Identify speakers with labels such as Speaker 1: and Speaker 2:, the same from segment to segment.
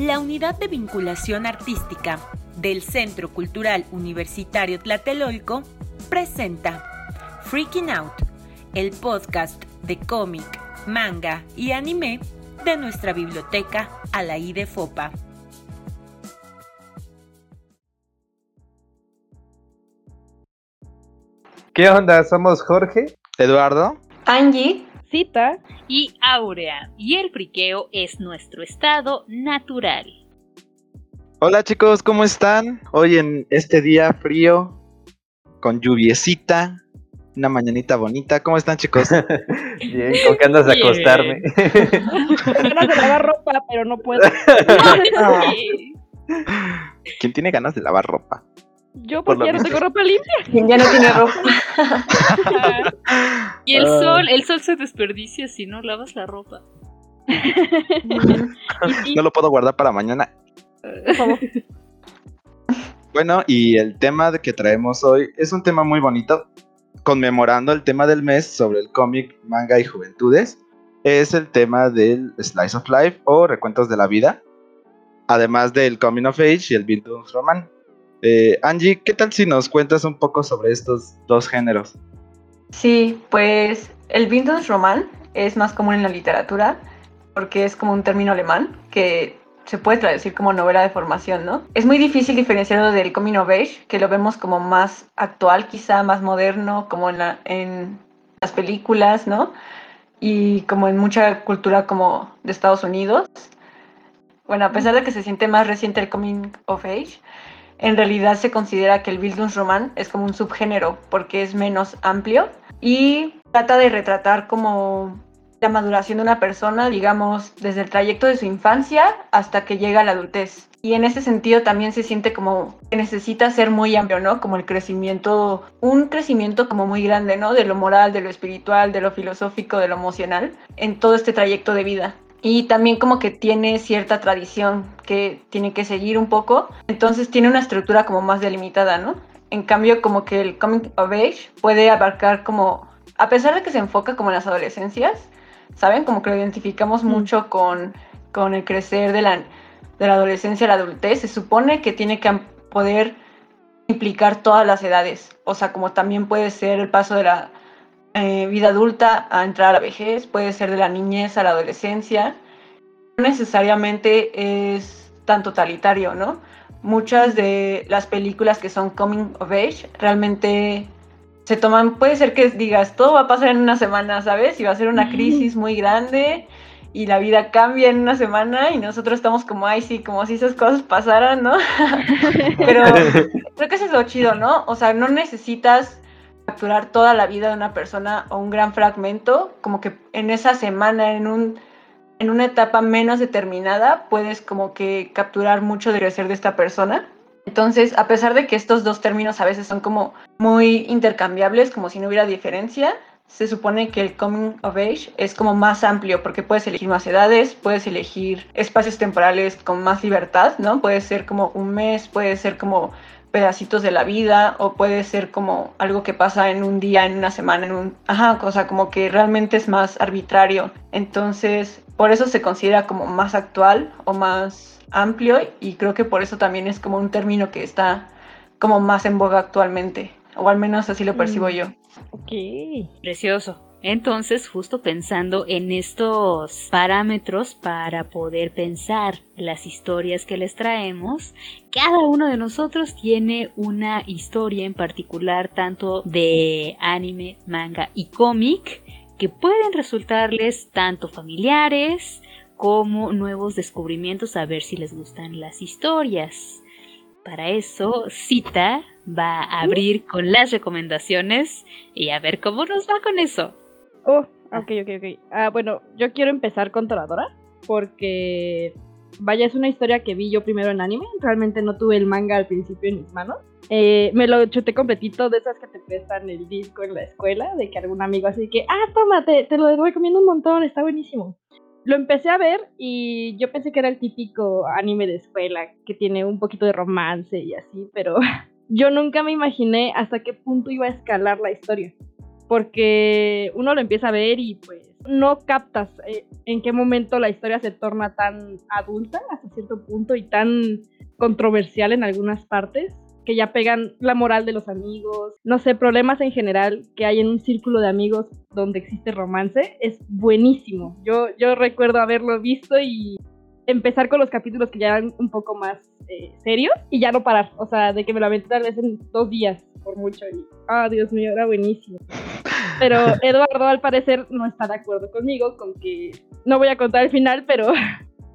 Speaker 1: La Unidad de Vinculación Artística del Centro Cultural Universitario Tlatelolco presenta Freaking Out, el podcast de cómic, manga y anime de nuestra biblioteca Alaí de Fopa.
Speaker 2: ¿Qué onda? Somos Jorge,
Speaker 3: Eduardo,
Speaker 4: Angie,
Speaker 5: Cita
Speaker 1: y Aurea, y el friqueo es nuestro estado natural.
Speaker 3: Hola chicos, ¿cómo están? Hoy en este día frío, con lluviecita, una mañanita bonita. ¿Cómo están chicos?
Speaker 2: Bien, ¿con qué andas de acostarme?
Speaker 5: ganas de lavar ropa, pero no puedo.
Speaker 3: ¿Quién tiene ganas de lavar ropa?
Speaker 5: Yo
Speaker 2: Por
Speaker 5: porque ya no tengo ropa limpia.
Speaker 4: ya no tiene ropa.
Speaker 1: y el
Speaker 2: Ah.
Speaker 1: sol, el sol se desperdicia si no lavas la ropa.
Speaker 3: No lo puedo guardar para mañana.
Speaker 5: Por favor.
Speaker 3: Bueno, y el tema de que traemos hoy es un tema muy bonito, conmemorando el tema del mes sobre el cómic, manga y juventudes. Es el tema del Slice of Life o Recuentos de la Vida, además del Coming of Age y el Bildungsroman. Eh, Angie, ¿qué tal si nos cuentas un poco sobre estos dos géneros?
Speaker 4: Sí, pues el Bildungsroman es más común en la literatura porque es como un término alemán que se puede traducir como novela de formación, ¿no? Es muy difícil diferenciarlo del Coming of Age, que lo vemos como más actual, quizá más moderno, como en, la- en las películas, ¿no? Y como en mucha cultura como de Estados Unidos. Bueno, a pesar de que se siente más reciente el Coming of Age, en realidad se considera que el Bildungsroman es como un subgénero porque es menos amplio y trata de retratar como la maduración de una persona, digamos, desde el trayecto de su infancia hasta que llega a la adultez. Y en ese sentido también se siente como que necesita ser muy amplio, ¿no? Como el crecimiento, un crecimiento como muy grande, ¿no? De lo moral, de lo espiritual, de lo filosófico, de lo emocional, en todo este trayecto de vida. Y también como que tiene cierta tradición que tiene que seguir un poco, entonces tiene una estructura como más delimitada, ¿no? En cambio, como que el Coming of Age puede abarcar como, a pesar de que se enfoca como en las adolescencias, ¿saben? Como que lo identificamos mucho con, con el crecer de la, de la adolescencia a la adultez. Se supone que tiene que poder implicar todas las edades. O sea, como también puede ser el paso de la eh, vida adulta a entrar a la vejez, puede ser de la niñez a la adolescencia. No necesariamente es tan totalitario, ¿no? Muchas de las películas que son coming of age realmente se toman, puede ser que digas, todo va a pasar en una semana, ¿sabes? Y va a ser una crisis muy grande y la vida cambia en una semana y nosotros estamos como, ay, sí, como si esas cosas pasaran, ¿no? Pero creo que eso es lo chido, ¿no? O sea, no necesitas capturar toda la vida de una persona o un gran fragmento, como que en esa semana, en un en una etapa menos determinada, puedes como que capturar mucho del crecer de esta persona. Entonces, a pesar de que estos dos términos a veces son como muy intercambiables, como si no hubiera diferencia, se supone que el coming of age es como más amplio porque puedes elegir más edades, puedes elegir espacios temporales con más libertad, ¿no? Puede ser como un mes, puede ser como pedacitos de la vida o puede ser como algo que pasa en un día, en una semana, en un... Ajá, o sea, como que realmente es más arbitrario. Entonces, por eso se considera como más actual o más amplio y creo que por eso también es como un término que está como más en boga actualmente, o al menos así lo percibo
Speaker 5: Mm.
Speaker 4: yo.
Speaker 5: Ok.
Speaker 1: Precioso. Entonces, justo pensando en estos parámetros para poder pensar las historias que les traemos, cada uno de nosotros tiene una historia en particular, tanto de anime, manga y cómic, que pueden resultarles tanto familiares como nuevos descubrimientos a ver si les gustan las historias. Para eso, Cita va a abrir con las recomendaciones y a ver cómo nos va con eso.
Speaker 5: Oh, ok, ok, ok. Ah, bueno, yo quiero empezar con Toradora porque, vaya, es una historia que vi yo primero en anime. Realmente no tuve el manga al principio en mis manos. Eh, me lo chuté completito de esas que te prestan el disco en la escuela, de que algún amigo así que, ah, toma, te, te lo recomiendo un montón, está buenísimo. Lo empecé a ver y yo pensé que era el típico anime de escuela, que tiene un poquito de romance y así, pero yo nunca me imaginé hasta qué punto iba a escalar la historia. Porque uno lo empieza a ver y pues no captas eh, en qué momento la historia se torna tan adulta hasta cierto punto y tan controversial en algunas partes que ya pegan la moral de los amigos, no sé, problemas en general que hay en un círculo de amigos donde existe romance, es buenísimo. Yo, yo recuerdo haberlo visto y empezar con los capítulos que ya eran un poco más eh, serios y ya no parar, o sea, de que me lo aventé tal vez en dos días por mucho y, ah, Dios mío, era buenísimo. Pero Eduardo al parecer no está de acuerdo conmigo con que no voy a contar el final, pero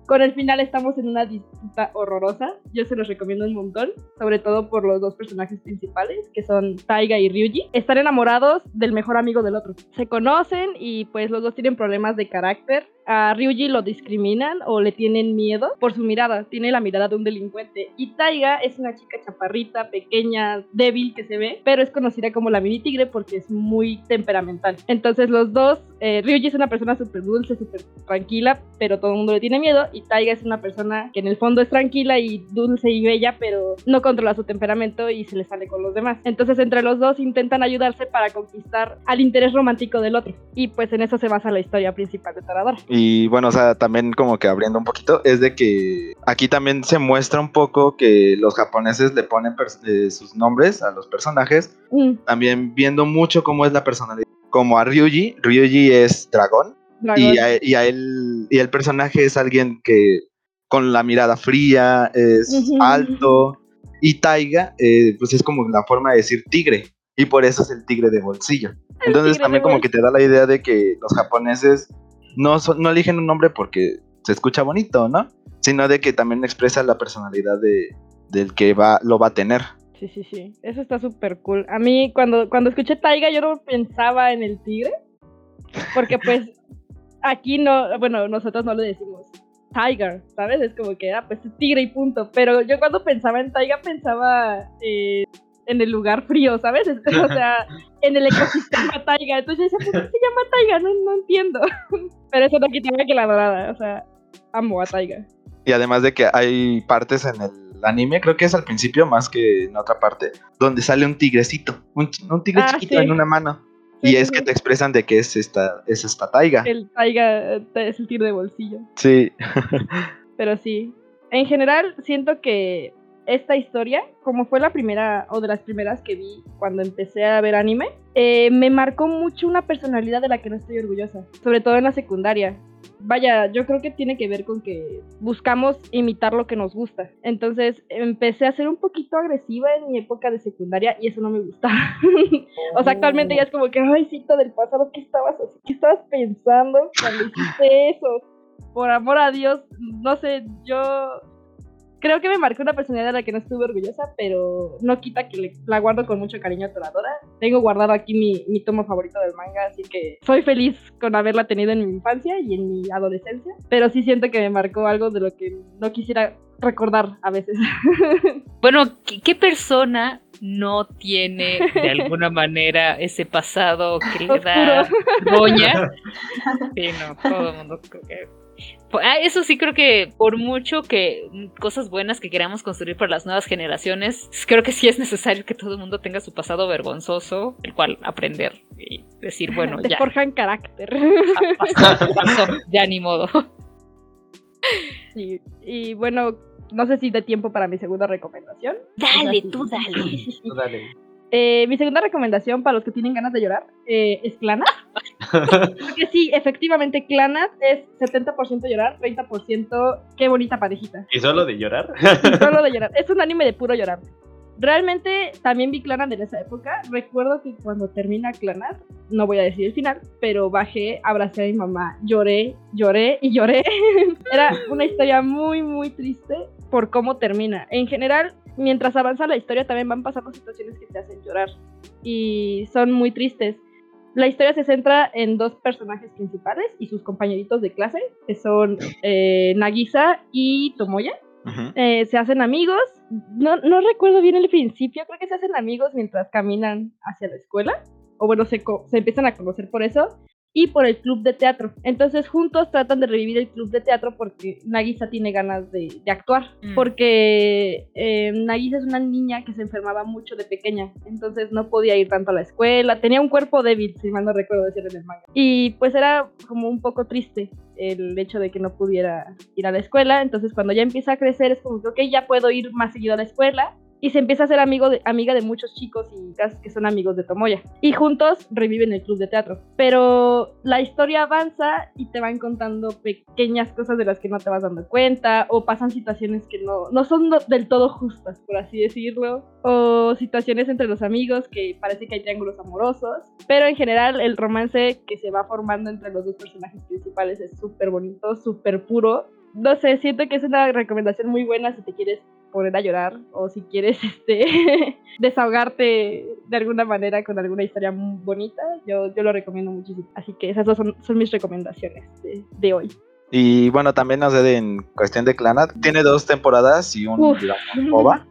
Speaker 5: con el final estamos en una disputa horrorosa. Yo se los recomiendo un montón, sobre todo por los dos personajes principales, que son Taiga y Ryuji. Están enamorados del mejor amigo del otro. Se conocen y pues los dos tienen problemas de carácter a Ryuji lo discriminan o le tienen miedo por su mirada, tiene la mirada de un delincuente. Y Taiga es una chica chaparrita, pequeña, débil que se ve, pero es conocida como la mini tigre porque es muy temperamental. Entonces los dos, eh, Ryuji es una persona súper dulce, súper tranquila, pero todo el mundo le tiene miedo. Y Taiga es una persona que en el fondo es tranquila y dulce y bella, pero no controla su temperamento y se le sale con los demás. Entonces entre los dos intentan ayudarse para conquistar al interés romántico del otro. Y pues en eso se basa la historia principal de Toradora.
Speaker 3: Y bueno, o sea, también como que abriendo un poquito, es de que aquí también se muestra un poco que los japoneses le ponen eh, sus nombres a los personajes,
Speaker 5: Mm,
Speaker 3: también viendo mucho cómo es la personalidad. Como a Ryuji, Ryuji es dragón. Y a, y a él, y el personaje es alguien que con la mirada fría, es alto, y Taiga, eh, pues es como la forma de decir tigre, y por eso es el tigre de bolsillo. Entonces también como que te da la idea de que los japoneses no, son- no eligen un nombre porque se escucha bonito, ¿no? Sino de que también expresa la personalidad de, del que va, lo va a tener.
Speaker 5: Sí, sí, sí. Eso está súper cool. A mí, cuando, cuando escuché Taiga, yo no pensaba en el tigre. Porque, pues, aquí no, bueno, nosotros no le decimos Tiger, ¿sabes? Es como que, ah, pues es tigre y punto. Pero yo cuando pensaba en Taiga, pensaba eh, en el lugar frío, ¿sabes? Es- O sea, en el ecosistema Taiga. Entonces yo decía, ¿por qué se llama Taiga? No, no entiendo. Pero eso no quitaba que la dorada. O sea, amo a Taiga.
Speaker 3: Y además de que hay partes en el anime, creo que es al principio más que en otra parte, donde sale un tigrecito, un, tigre
Speaker 5: Ah,
Speaker 3: chiquito
Speaker 5: sí.
Speaker 3: en una mano. Y es que te expresan de que es esta, es esta taiga.
Speaker 5: El Taiga eh, es el tigre de bolsillo.
Speaker 3: Sí.
Speaker 5: Pero sí, en general siento que esta historia, como fue la primera o de las primeras que vi cuando empecé a ver anime, eh, me marcó mucho una personalidad de la que no estoy orgullosa, sobre todo en la secundaria. Vaya, yo creo que tiene que ver con que buscamos imitar lo que nos gusta. Entonces empecé a ser un poquito agresiva en mi época de secundaria y eso no me gustaba. o sea, actualmente ya es como que, ay, cita del pasado, ¿qué estabas, así? ¿qué estabas pensando cuando hiciste eso? por amor a Dios, no sé, yo creo que me marcó una personalidad de la que no estuve orgullosa, pero no quita que le- la guardo con mucho cariño a Toradora. Tengo guardado aquí mi, mi tomo favorito del manga, así que soy feliz con haberla tenido en mi infancia y en mi adolescencia, pero sí siento que me marcó algo de lo que no quisiera recordar a veces.
Speaker 1: Bueno, ¿qué, qué persona no tiene de alguna manera ese pasado que le da? Sí, no, todo el mundo creo que... Ah, eso sí creo que por mucho que cosas buenas que queramos construir para las nuevas generaciones, creo que sí es necesario que todo el mundo tenga su pasado vergonzoso, el cual aprender y decir, bueno,
Speaker 5: Te
Speaker 1: ya,
Speaker 5: forjan carácter.
Speaker 1: pasó, pasó, ya ni modo.
Speaker 5: Sí, Y bueno, no sé si de tiempo para mi segunda recomendación.
Speaker 1: Dale, tú dale.
Speaker 5: Eh, mi segunda recomendación para los que tienen ganas de llorar eh, es Clanat. Porque sí, efectivamente, Clanat es 70% llorar, 30% qué bonita parejita.
Speaker 2: ¿Y solo de llorar?
Speaker 5: Y solo de llorar. Es un anime de puro llorar. Realmente también vi Clanat en esa época. Recuerdo que cuando termina Clanat, no voy a decir el final, pero bajé, abracé a mi mamá, lloré, lloré y lloré. Era una historia muy, muy triste por cómo termina. En general, mientras avanza la historia, también van pasando situaciones que te hacen llorar y son muy tristes. La historia se centra en dos personajes principales y sus compañeritos de clase, que son eh, Nagisa y Tomoya eh, se hacen amigos. No, no recuerdo bien el principio, creo que se hacen amigos mientras caminan hacia la escuela. O bueno, se, se empiezan a conocer por eso. Y por el club de teatro. Entonces juntos tratan de revivir el club de teatro porque Nagisa tiene ganas de, de actuar.
Speaker 1: Mm.
Speaker 5: Porque eh, Nagisa es una niña que se enfermaba mucho de pequeña, entonces no podía ir tanto a la escuela, tenía un cuerpo débil, si mal no recuerdo decir en el manga. Y pues era como un poco triste el hecho de que no pudiera ir a la escuela, entonces cuando ya empieza a crecer es como que, ok, ya puedo ir más seguido a la escuela, y se empieza a ser amigo de, amiga de muchos chicos y chicas que son amigos de Tomoya. Y juntos reviven el club de teatro. Pero la historia avanza y te van contando pequeñas cosas de las que no te vas dando cuenta o pasan situaciones que no, no son del todo justas, por así decirlo. O situaciones entre los amigos que parece que hay triángulos amorosos. Pero en general el romance que se va formando entre los dos personajes principales es súper bonito, súper puro. No sé, siento que es una recomendación muy buena si te quieres poner a llorar o si quieres este desahogarte de alguna manera con alguna historia muy bonita, yo, yo lo recomiendo muchísimo. Así que esas dos son, son mis recomendaciones de, de hoy.
Speaker 3: Y bueno, también no sé, en cuestión de Clanat, tiene dos temporadas y un,
Speaker 5: Uf.
Speaker 3: digamos, OVA.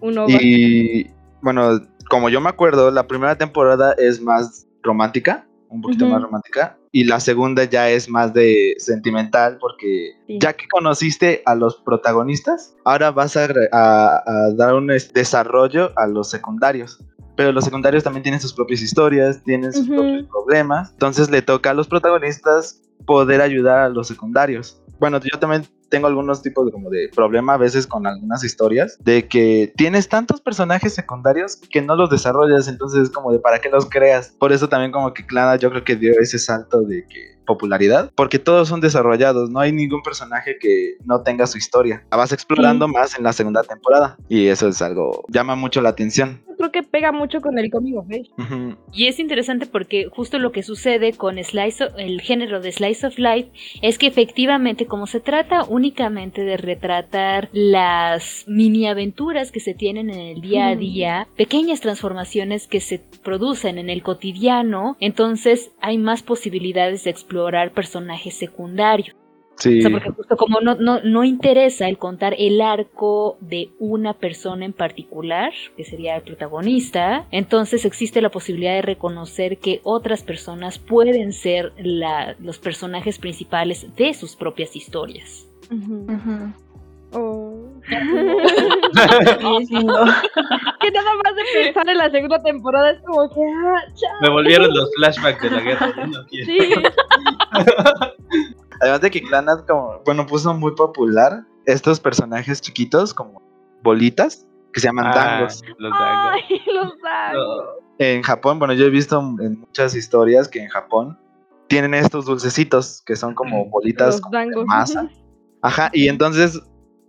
Speaker 5: Un OVA.
Speaker 3: Y bueno, como yo me acuerdo, la primera temporada es más romántica, un poquito
Speaker 5: Ujú.
Speaker 3: más romántica, y la segunda ya es más de sentimental, porque
Speaker 5: Sí.
Speaker 3: ya que conociste a los protagonistas, ahora vas a, re- a- a dar un es- desarrollo a los secundarios. Pero los secundarios también tienen sus propias historias, tienen sus propios problemas, entonces le toca a los protagonistas poder ayudar a los secundarios. Bueno, yo también tengo algunos tipos de, como de problema a veces con algunas historias, de que tienes tantos personajes secundarios que no los desarrollas, entonces es como de para qué los creas. Por eso también como que Clana yo creo que dio ese salto de que popularidad, porque todos son desarrollados, no hay ningún personaje que no tenga su historia. La vas explorando más en la segunda temporada y eso es algo llama mucho la atención.
Speaker 5: Creo que pega mucho con el cómic.
Speaker 3: Ujú.
Speaker 1: Y es interesante porque justo lo que sucede con Slice of- el género de Slice of Life es que efectivamente como se trata únicamente de retratar las mini aventuras que se tienen en el día a día, pequeñas transformaciones que se producen en el cotidiano, entonces hay más posibilidades de explorar personajes secundarios.
Speaker 3: Sí.
Speaker 1: O sea, porque justo como no, no, no interesa el contar el arco de una persona en particular, que sería el protagonista, entonces existe la posibilidad de reconocer que otras personas pueden ser la- los personajes principales de sus propias historias.
Speaker 5: Ujú. Oh.
Speaker 4: Sí,
Speaker 5: que nada más de pensar en la segunda temporada es como que, ah.
Speaker 6: Me volvieron los flashbacks de la guerra. no.
Speaker 5: Sí,
Speaker 3: Además de que Clanat como, bueno, puso muy popular estos personajes chiquitos como bolitas que se llaman
Speaker 6: Ah,
Speaker 3: dangos.
Speaker 6: los dangos.
Speaker 5: ay, los dangos.
Speaker 3: En Japón, bueno, yo he visto en muchas historias que en Japón tienen estos dulcecitos que son como bolitas como de masa. Ajá, y entonces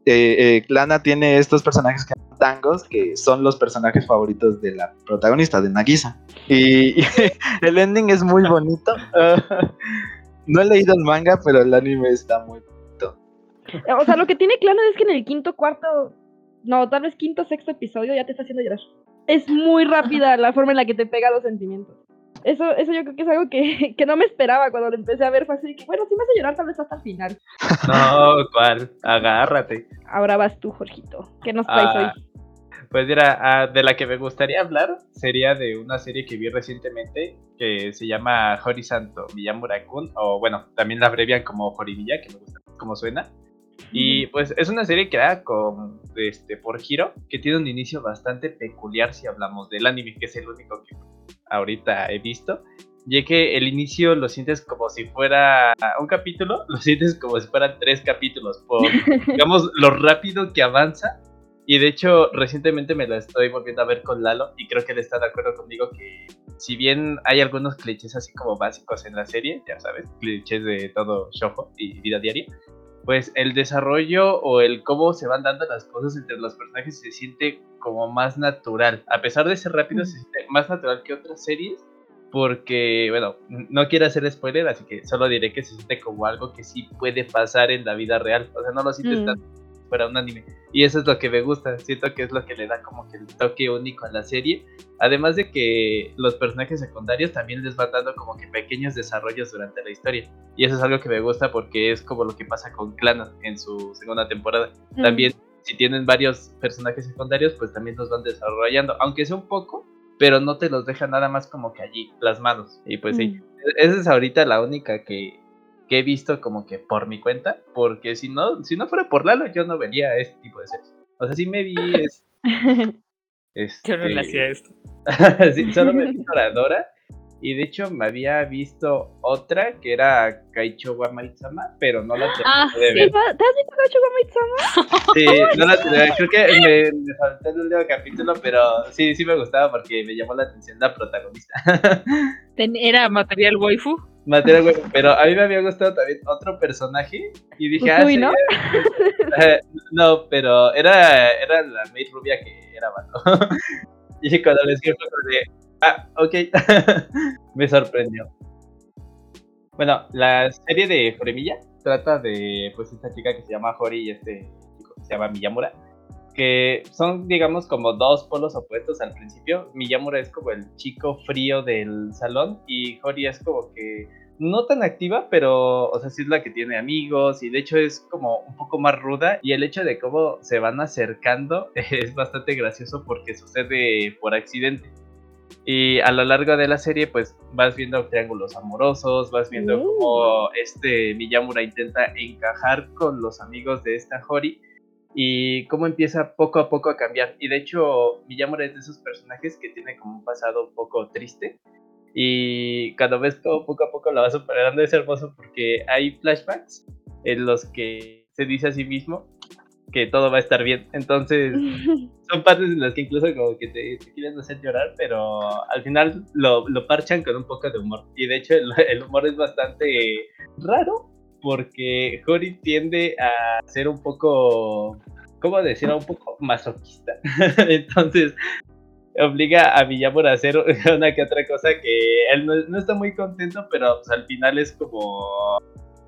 Speaker 3: eh, eh, tiene estos personajes que llaman dangos, que son los personajes favoritos de la protagonista, de Nagisa. Y, el ending es muy bonito. no he leído el manga, pero el anime está muy
Speaker 5: O sea, lo que tiene claro es que en el quinto, cuarto, no, tal vez quinto, sexto episodio ya te está haciendo llorar. Es muy rápida la forma en la que te pega los sentimientos. Eso, eso yo creo que es algo que, que no me esperaba cuando lo empecé a ver. Fue así que, bueno, si me hace llorar tal vez hasta el final.
Speaker 6: No, ¿cuál? Agárrate.
Speaker 5: Ahora vas tú, Jorgito. ¿Qué nos traes
Speaker 6: Ah,
Speaker 5: hoy?
Speaker 6: Pues mira, ah, de la que me gustaría hablar sería de una serie que vi recientemente que se llama Horizonto Miyamura-kun, o bueno, también la abrevian como Horimiya, que me gusta cómo suena. Y pues es una serie creada con, este, por Hiro, que tiene un inicio bastante peculiar si hablamos del anime, que es el único que ahorita he visto. Ya que el inicio lo sientes como si fuera un capítulo, lo sientes como si fueran tres capítulos, por, digamos, lo rápido que avanza. Y de hecho, recientemente me la estoy volviendo a ver con Lalo y creo que él está de acuerdo conmigo que si bien hay algunos clichés así como básicos en la serie, ya sabes, clichés de todo shojo y vida diaria, pues el desarrollo o el cómo se van dando las cosas entre los personajes se siente como más natural. A pesar de ser rápido, se siente más natural que otras series. Porque, bueno, no quiero hacer spoiler, así que solo diré que se siente como algo que sí puede pasar en la vida real. O sea, no lo sientes
Speaker 5: Mm.
Speaker 6: si fuera un anime. Y eso es lo que me gusta. Siento que es lo que le da como que el toque único a la serie. Además de que los personajes secundarios también les van dando como que pequeños desarrollos durante la historia. Y eso es algo que me gusta porque es como lo que pasa con Clana en su segunda temporada. También, si tienen varios personajes secundarios, pues también los van desarrollando. Aunque sea un poco, pero no te los deja nada más como que allí, plasmados. Y pues sí,
Speaker 5: Mm.
Speaker 6: esa es ahorita la única que, que he visto como que por mi cuenta, porque si no, si no fuera por Lalo, yo no vería este tipo de series. O sea, sí me vi es,
Speaker 1: Yo no le
Speaker 6: este,
Speaker 1: hacía esto.
Speaker 6: sí, solo me vi Toradora. Y de hecho me había visto otra que era Kaicho wa Maitsama, pero no la terminé
Speaker 1: Ah,
Speaker 6: de
Speaker 1: sí.
Speaker 6: ver.
Speaker 5: ¿Te has visto Gacho Gomitsama?
Speaker 6: Sí, no la terminé. Creo que me, me faltó el último capítulo, pero sí, sí me gustaba porque me llamó la atención la protagonista.
Speaker 1: Era material waifu.
Speaker 6: Pero a mí me había gustado también otro personaje y dije, ah,
Speaker 5: ¿no?
Speaker 6: Eh, no, pero era, era la maid rubia que era vato. y cuando les dije ah, ok, me sorprendió. Bueno, la serie de Joremilla trata de pues esta chica que se llama Hori y este chico que se llama Miyamura, que son digamos como dos polos opuestos al principio. Miyamura es como el chico frío del salón y Hori es como que no tan activa, pero, o sea, sí es la que tiene amigos y de hecho es como un poco más ruda y el hecho de cómo se van acercando es bastante gracioso porque sucede por accidente. Y a lo largo de la serie, pues vas viendo triángulos amorosos, vas viendo
Speaker 5: Uh.
Speaker 6: cómo este Miyamura intenta encajar con los amigos de esta Hori y cómo empieza poco a poco a cambiar. Y de hecho, Miyamura es de esos personajes que tiene como un pasado un poco triste. Y cuando ves cómo poco a poco la va superando, es hermoso porque hay flashbacks en los que se dice a sí mismo que todo va a estar bien. Entonces, son partes en las que incluso como que te, te quieren hacer llorar, pero al final lo, lo parchan con un poco de humor. Y de hecho el, el humor es bastante raro porque Hori tiende a ser un poco, ¿cómo decirlo? Un poco masoquista. Entonces obliga a Miyamura a hacer una que otra cosa que él no, no está muy contento, pero pues, al final es como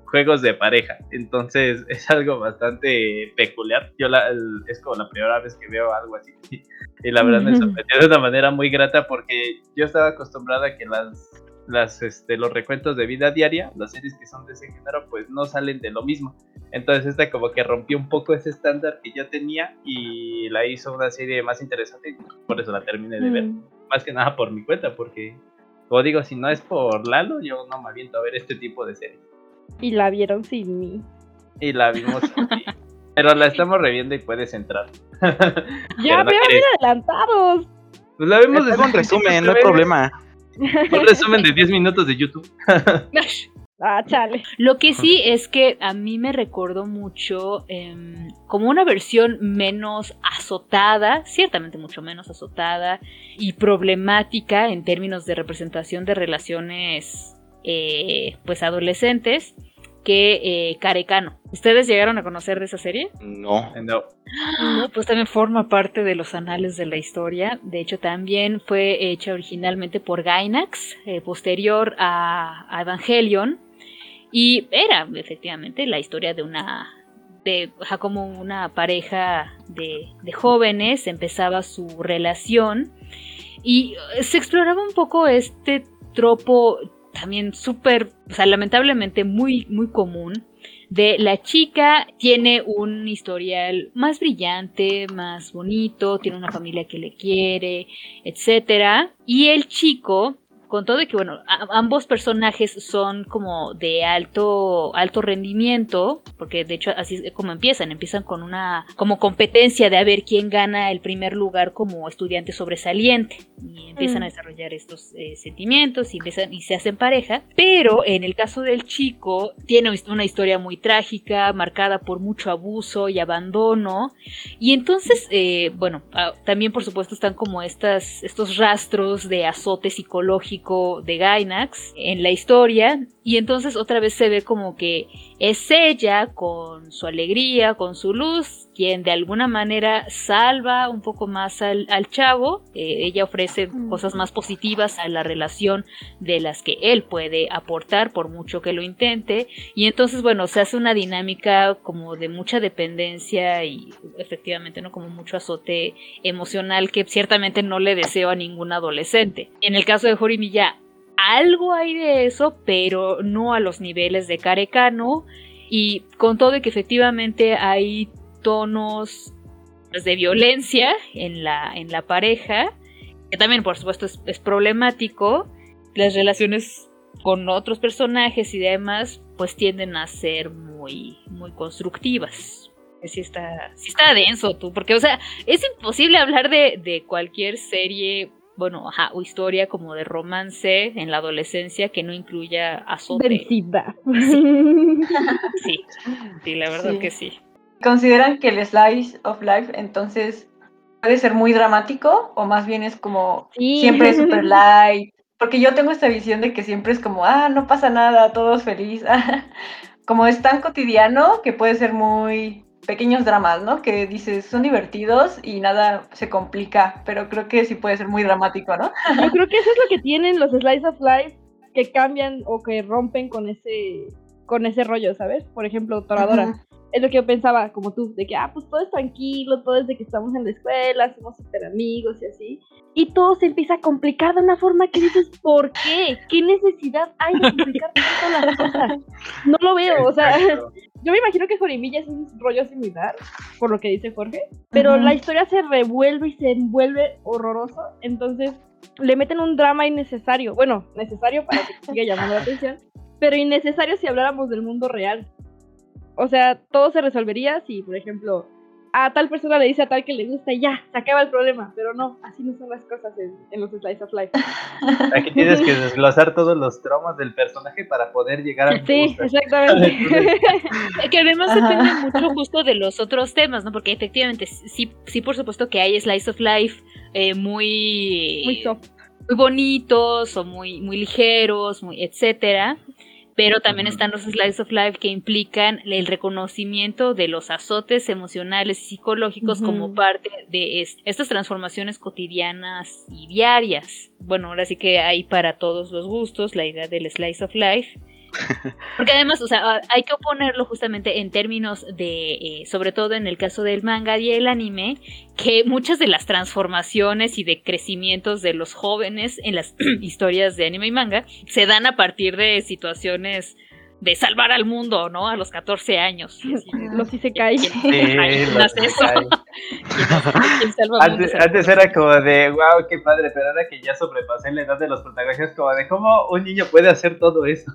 Speaker 6: juegos de pareja. Entonces es algo bastante peculiar. Yo la, el- es como la primera vez que veo algo así. Y la verdad me sorprendió de una manera muy grata porque yo estaba acostumbrada a que las, las, este, los recuentos de vida diaria, las series que son de ese género, pues no salen de lo mismo. Entonces esta como que rompió un poco ese estándar que yo tenía y la hizo una serie más interesante y por eso la terminé de ver.
Speaker 5: Mm.
Speaker 6: Más que nada por mi cuenta porque, como digo, si no es por Lalo, yo no me aviento a ver este tipo de series.
Speaker 5: Y la vieron sin mí.
Speaker 6: Y la vimos aquí. Pero la estamos reviendo y puedes entrar.
Speaker 5: Ya,
Speaker 6: no
Speaker 5: adelantados.
Speaker 6: Pues la vemos
Speaker 3: Hago un resumen, no hay problema.
Speaker 6: Un resumen de 10 minutos de YouTube.
Speaker 5: Ah, chale.
Speaker 1: Lo que sí es que a mí me recordó mucho em, como una versión menos azotada, ciertamente mucho menos azotada y problemática en términos de representación de relaciones eh, pues adolescentes que eh, Carecano. ¿Ustedes llegaron a conocer de esa serie?
Speaker 3: No.
Speaker 6: No.
Speaker 1: Pues también forma parte de los anales de la historia. De hecho, también fue hecha originalmente por Gainax, eh, posterior a, a Evangelion. Y era efectivamente la historia de una. de como una pareja de, de jóvenes. Empezaba su relación. Y eh, se exploraba un poco este tropo también súper, o sea, lamentablemente muy, muy común de la chica tiene un historial más brillante, más bonito, tiene una familia que le quiere, etcétera, y el chico con todo y que bueno, a- ambos personajes son como de alto alto rendimiento, porque de hecho así es como empiezan, empiezan con una como competencia de a ver quién gana el primer lugar como estudiante sobresaliente y empiezan
Speaker 5: Mm.
Speaker 1: a desarrollar estos eh, sentimientos y empiezan y se hacen pareja, pero en el caso del chico tiene una historia muy trágica, marcada por mucho abuso y abandono y entonces eh, bueno, ah, también por supuesto están como estas estos rastros de azote psicológico de Gainax en la historia y entonces otra vez se ve como que es ella con su alegría, con su luz, quien de alguna manera salva un poco más al, al chavo. Eh, ella ofrece
Speaker 5: Mm.
Speaker 1: cosas más positivas a la relación de las que él puede aportar por mucho que lo intente. Y entonces, bueno, se hace una dinámica como de mucha dependencia y efectivamente, ¿no? Como mucho azote emocional que ciertamente no le deseo a ningún adolescente. En el caso de Jorimilla, algo hay de eso, pero no a los niveles de Carecano. Y con todo que efectivamente hay tonos de violencia en la, en la pareja, que también por supuesto es, es problemático, las relaciones con otros personajes y demás, pues tienden a ser muy, muy constructivas. Sí está, sí está denso tú, porque, o sea, es imposible hablar de, de cualquier serie, bueno, ajá, o historia como de romance en la adolescencia que no incluya azote.
Speaker 5: Densidad.
Speaker 1: Sí, sí, la verdad
Speaker 4: Sí.
Speaker 1: que sí.
Speaker 4: ¿Consideran que el slice of life entonces puede ser muy dramático o más bien es como
Speaker 5: Sí.
Speaker 4: siempre es super light? Porque yo tengo esta visión de que siempre es como, ah, no pasa nada, todo es feliz. como es tan cotidiano que puede ser muy pequeños dramas, ¿no? Que dices, son divertidos y nada se complica, pero creo que sí puede ser muy dramático, ¿no?
Speaker 5: Yo creo que eso es lo que tienen los Slice of Life que cambian o que rompen con ese con ese rollo, ¿sabes? Por ejemplo, Toradora.
Speaker 4: Ajá.
Speaker 5: Es lo que yo pensaba, como tú, de que, ah, pues todo es tranquilo, todo es de que estamos en la escuela, somos súper amigos y así. Y todo se empieza a complicar de una forma que dices, ¿por qué? ¿Qué necesidad hay de complicar tanto las cosas? No lo veo, o sea, yo me imagino que Jorimilla es un rollo similar, por lo que dice Jorge, pero la historia se revuelve y se envuelve horroroso, entonces le meten un drama innecesario, bueno, necesario para que siga llamando la atención, pero innecesario si habláramos del mundo real. O sea, todo se resolvería si, por ejemplo, a tal persona le dice a tal que le gusta y ya, se acaba el problema, pero no, así no son las cosas en, en los Slice of Life.
Speaker 6: Aquí tienes que desglosar todos los traumas del personaje para poder llegar a
Speaker 5: Sí,
Speaker 6: gusto.
Speaker 5: exactamente.
Speaker 1: Que además
Speaker 4: Ajá.
Speaker 1: depende mucho justo de los otros temas, ¿no? Porque efectivamente, sí, sí por supuesto que hay slice of life eh, muy,
Speaker 5: Muy soft.
Speaker 1: muy bonitos o muy, muy ligeros, muy, etcétera. Pero también están los slice of life que implican el reconocimiento de los azotes emocionales y psicológicos como parte de es- estas transformaciones cotidianas y diarias. Bueno, ahora sí que hay para todos los gustos la idea del slice of life. Porque además, o sea, hay que oponerlo justamente en términos de, eh, sobre todo en el caso del manga y el anime, que muchas de las transformaciones y de crecimientos de los jóvenes en las historias de anime y manga se dan a partir de situaciones de salvar al mundo, ¿no? A los 14 años.
Speaker 5: Los Isekai.
Speaker 6: Sí, los. Isekai. Antes, antes era como de, wow, qué padre, pero ahora que ya sobrepasé la edad de los protagonistas, como de cómo un niño puede hacer todo eso.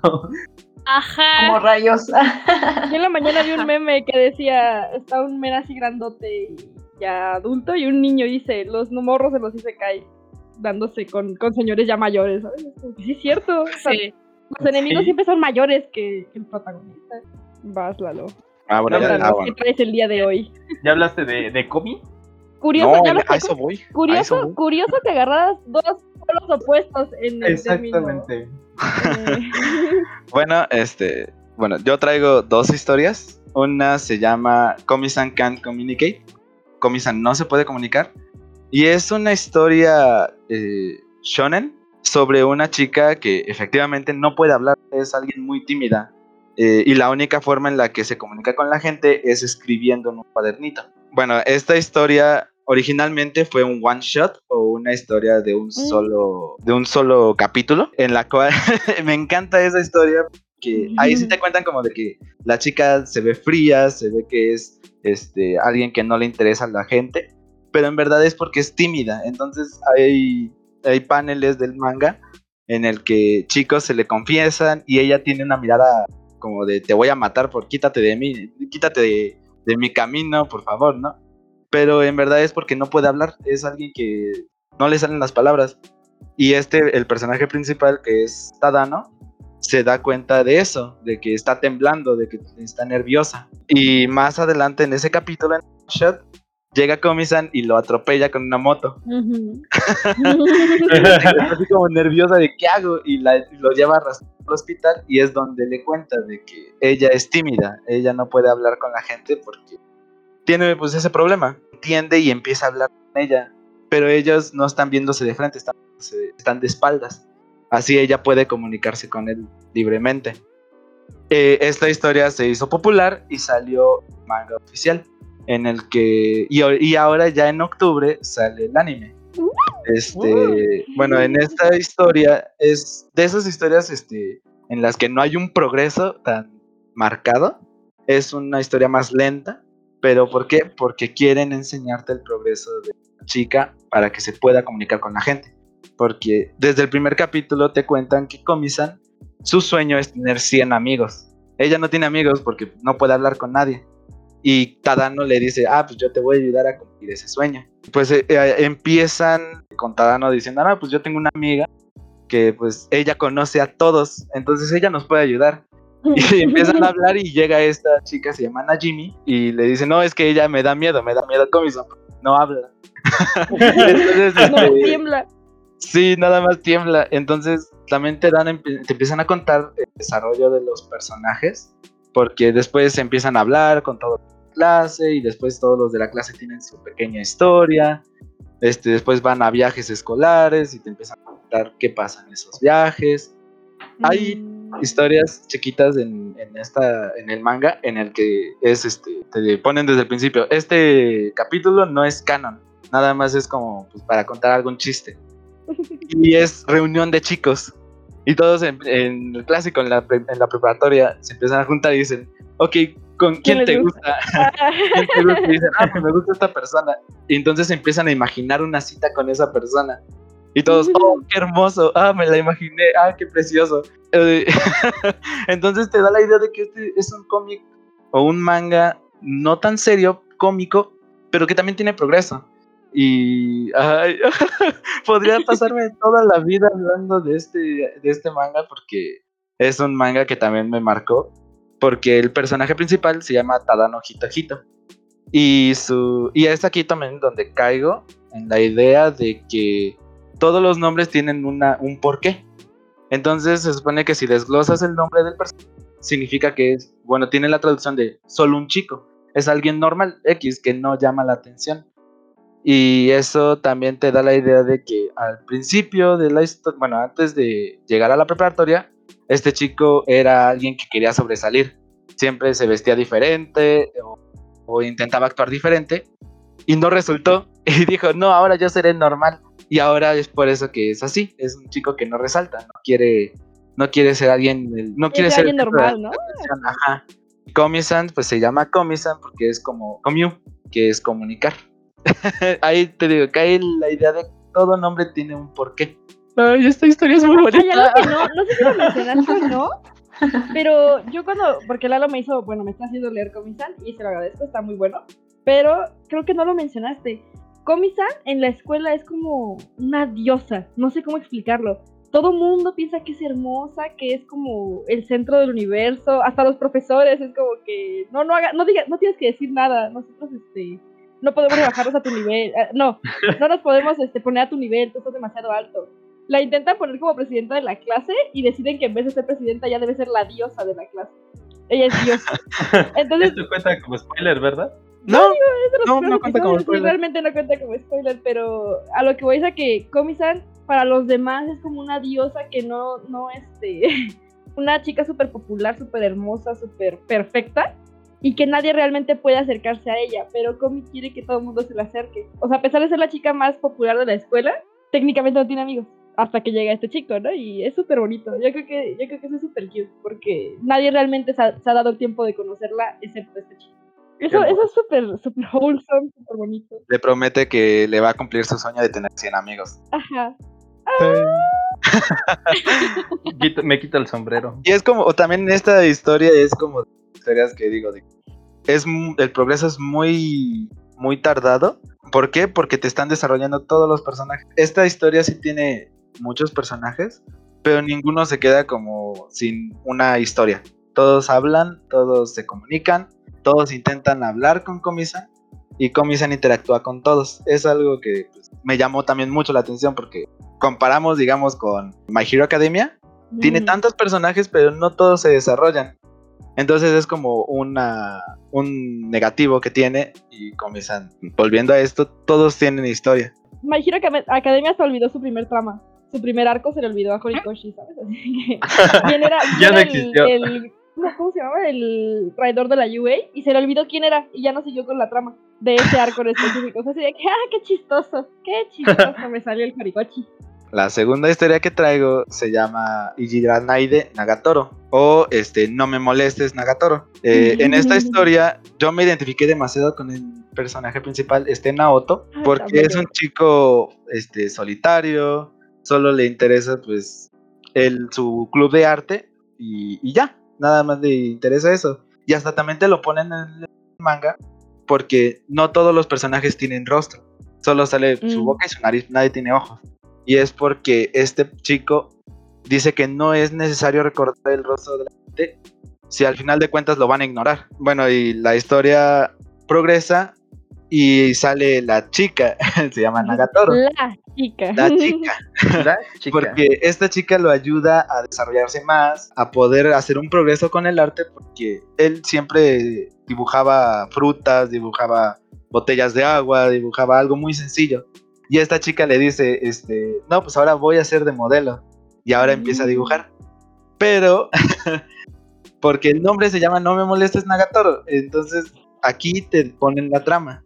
Speaker 1: Ajá.
Speaker 4: Como rayos.
Speaker 5: Yo en la mañana vi un meme que decía, está un men así grandote y ya adulto y un niño dice, los morros se los hice caer dándose con, con señores ya mayores, sí es cierto. o sea,
Speaker 1: Sí.
Speaker 5: Los enemigos
Speaker 6: Sí.
Speaker 5: siempre son mayores que, el protagonista. Vas, Lalo.
Speaker 3: Ah, bueno, ya, ah,
Speaker 5: ¿Qué
Speaker 3: bueno.
Speaker 5: traes el día de hoy?
Speaker 6: ¿Ya hablaste de, de Komi?
Speaker 5: Curioso,
Speaker 3: No, a eso voy. a eso
Speaker 5: curioso,
Speaker 3: voy.
Speaker 5: curioso que agarraras dos polos opuestos en el
Speaker 6: Exactamente.
Speaker 5: término. eh,
Speaker 3: Bueno, este, bueno, yo traigo dos historias. Una se llama Komi-san Can't Communicate. Komi-san no se puede comunicar. Y es una historia eh, shonen sobre una chica que efectivamente no puede hablar. Es alguien muy tímida. eh, y la única forma en la que se comunica con la gente es escribiendo en un cuadernito. Bueno, esta historia originalmente fue un one shot o una historia de un solo de un solo capítulo en la cual me encanta esa historia que ahí sí te cuentan como de que la chica se ve fría, se ve que es este alguien que no le interesa a la gente, pero en verdad es porque es tímida. Entonces hay hay paneles del manga en el que chicos se le confiesan y ella tiene una mirada como de te voy a matar por quítate de mí, quítate de, de mi camino, por favor, ¿no? Pero en verdad es porque no puede hablar, es alguien que no le salen las palabras. Y este, el personaje principal, que es Tadano, se da cuenta de eso, de que está temblando, de que está nerviosa. Y más adelante en ese capítulo, en Shot, llega Komi-san y lo atropella con una moto. Está así como nerviosa de qué hago y la- lo lleva al hospital y es donde le cuenta de que ella es tímida, ella no puede hablar con la gente porque tiene pues ese problema. Entiende y empieza a hablar con ella, pero ellos no están viéndose de frente, están de espaldas. Así ella puede comunicarse con él libremente. Eh, esta historia se hizo popular y salió manga oficial en el que y, y ahora ya en octubre sale el anime. Este, bueno, en esta historia es de esas historias este, en las que no hay un progreso tan marcado. Es una historia más lenta, ¿Pero por qué? Porque quieren enseñarte el progreso de la chica para que se pueda comunicar con la gente. Porque desde el primer capítulo te cuentan que Komi-san, su sueño es tener 100 amigos. Ella no tiene amigos porque no puede hablar con nadie. Y Tadano le dice, ah, pues yo te voy a ayudar a cumplir ese sueño. Pues eh, eh, empiezan con Tadano diciendo, ah, pues yo tengo una amiga que pues ella conoce a todos, entonces ella nos puede ayudar. Y empiezan a hablar y llega esta chica, se llama Najimi, y le dice, no, es que ella me da miedo, me da miedo con no habla.
Speaker 5: entonces, no este, tiembla.
Speaker 3: Sí, nada más tiembla. Entonces también te dan, te empiezan a contar el desarrollo de los personajes, porque después empiezan a hablar con toda la clase y después todos los de la clase tienen su pequeña historia. Este, después van a viajes escolares y te empiezan a contar qué pasa en esos viajes. Hay mm. historias chiquitas en, esta, en el manga en el que es este, te ponen desde el principio. Este capítulo no es canon, nada más es como pues, para contar algún chiste. Y es reunión de chicos. Y todos en, el clásico, en la, en la preparatoria, se empiezan a juntar y dicen, ok, ¿con quién, te gusta? ¿Quién te gusta? Y dicen, ah, pues me gusta esta persona. Y entonces empiezan a imaginar una cita con esa persona. Y todos, oh, qué hermoso, ah, me la imaginé, ah, qué precioso. entonces te da la idea de que este es un cómic o un manga no tan serio, cómico, pero que también tiene progreso. Y ay, podría pasarme toda la vida hablando de este, de este manga porque es un manga que también me marcó. Porque el personaje principal se llama Tadano Hito Y, su, y es aquí también donde caigo en la idea de que todos los nombres tienen una, un porqué. Entonces se supone que si desglosas el nombre del personaje, significa que es, bueno, tiene la traducción de solo un chico. Es alguien normal, X, que no llama la atención. Y eso también te da la idea de que al principio de la historia, bueno, antes de llegar a la preparatoria, este chico era alguien que quería sobresalir. Siempre se vestía diferente o, intentaba actuar diferente y no resultó. Y dijo, no, ahora yo seré normal. Y ahora es por eso que es así. Es un chico que no resalta, no quiere, no quiere ser alguien, no quiere ser
Speaker 5: alguien normal, ¿no?
Speaker 3: Ajá. Comisan, pues se llama Comisan porque es como comu, que es comunicar. ahí te digo, cae la idea de que todo nombre tiene un porqué. Ay, esta historia es muy bonita.
Speaker 5: Hay algo que no, no sé si lo mencionaste o no, pero yo cuando, porque Lalo me hizo, bueno, me está haciendo leer Comisan y se lo agradezco, está muy bueno, pero creo que no lo mencionaste. Comisan en la escuela es como una diosa, no sé cómo explicarlo. Todo mundo piensa que es hermosa, que es como el centro del universo, hasta los profesores es como que no no haga, no diga, no tienes que decir nada, nosotros este no podemos bajarnos a tu nivel. Eh, no, no nos podemos este, poner a tu nivel, tú estás demasiado alto. La intentan poner como presidenta de la clase y deciden que en vez de ser presidenta ya debe ser la diosa de la clase. Ella es diosa. Entonces,
Speaker 6: Esto cuenta como spoiler, ¿verdad?
Speaker 3: No, no, no, cuenta como spoiler.
Speaker 5: Realmente no cuenta como spoiler, pero a lo que voy es a que Komi-san para los demás es como una diosa que no, no, este, una chica súper popular, súper hermosa, súper perfecta, y que nadie realmente puede acercarse a ella, pero Comi quiere que todo el mundo se le acerque. O sea, a pesar de ser la chica más popular de la escuela, técnicamente no tiene amigos hasta que llega este chico, ¿no? Y es súper bonito. Yo creo que yo creo que eso es súper cute porque nadie realmente se ha, dado tiempo de conocerla excepto este chico. Eso, eso es súper super wholesome, súper bonito.
Speaker 3: Le promete que le va a cumplir su sueño de tener 100 amigos.
Speaker 5: Ajá.
Speaker 6: me quita el sombrero.
Speaker 3: Y es como, o también esta historia es como historias que digo, es, el progreso es muy, muy tardado. ¿Por qué? Porque te están desarrollando todos los personajes. Esta historia sí tiene muchos personajes, pero ninguno se queda como sin una historia. Todos hablan, todos se comunican, todos intentan hablar con Comisan y Comisan interactúa con todos. Es algo que pues, me llamó también mucho la atención porque comparamos, digamos, con My Hero Academia. Tiene tantos personajes, pero no todos se desarrollan. Entonces es como una, un negativo que tiene y comienzan, volviendo a esto, todos tienen historia.
Speaker 5: My Hero Academia se olvidó su primer trama. Su primer arco se le olvidó a Horikoshi, ¿sabes? Así que, ¿quién era,
Speaker 6: ya no existió.
Speaker 5: El, ¿Cómo se llama? El traidor de la UA. Y se le olvidó quién era y ya no siguió con la trama de ese arco en específico. O sea, así de que, ah, qué chistoso, qué chistoso me salió el Horikoshi.
Speaker 3: La segunda historia que traigo se llama Ijiranaide Nagatoro o este No me molestes Nagatoro. Eh, en esta historia yo me identifiqué demasiado con el personaje principal, este Naoto,
Speaker 5: Ay,
Speaker 3: porque es un chico este, solitario, solo le interesa pues el, su club de arte y, y ya, nada más le interesa eso. Y hasta también te lo ponen en el manga porque no todos los personajes tienen rostro, solo sale su
Speaker 5: Mm.
Speaker 3: boca y su nariz, nadie tiene ojos. Y es porque este chico dice que no es necesario recordar el rostro de la gente si al final de cuentas lo van a ignorar. Bueno, y la historia progresa y sale la chica, se llama Nagatoro,
Speaker 5: La chica.
Speaker 3: la chica,
Speaker 2: La chica.
Speaker 3: porque esta chica lo ayuda a desarrollarse más, a poder hacer un progreso con el arte, porque él siempre dibujaba frutas, dibujaba botellas de agua, dibujaba algo muy sencillo. Y esta chica le dice, este, no, pues ahora voy a ser de modelo. Y ahora empieza a
Speaker 5: Mm.
Speaker 3: dibujar. Pero, porque el nombre se llama No me molestes Nagatoro. Entonces, aquí te ponen la trama.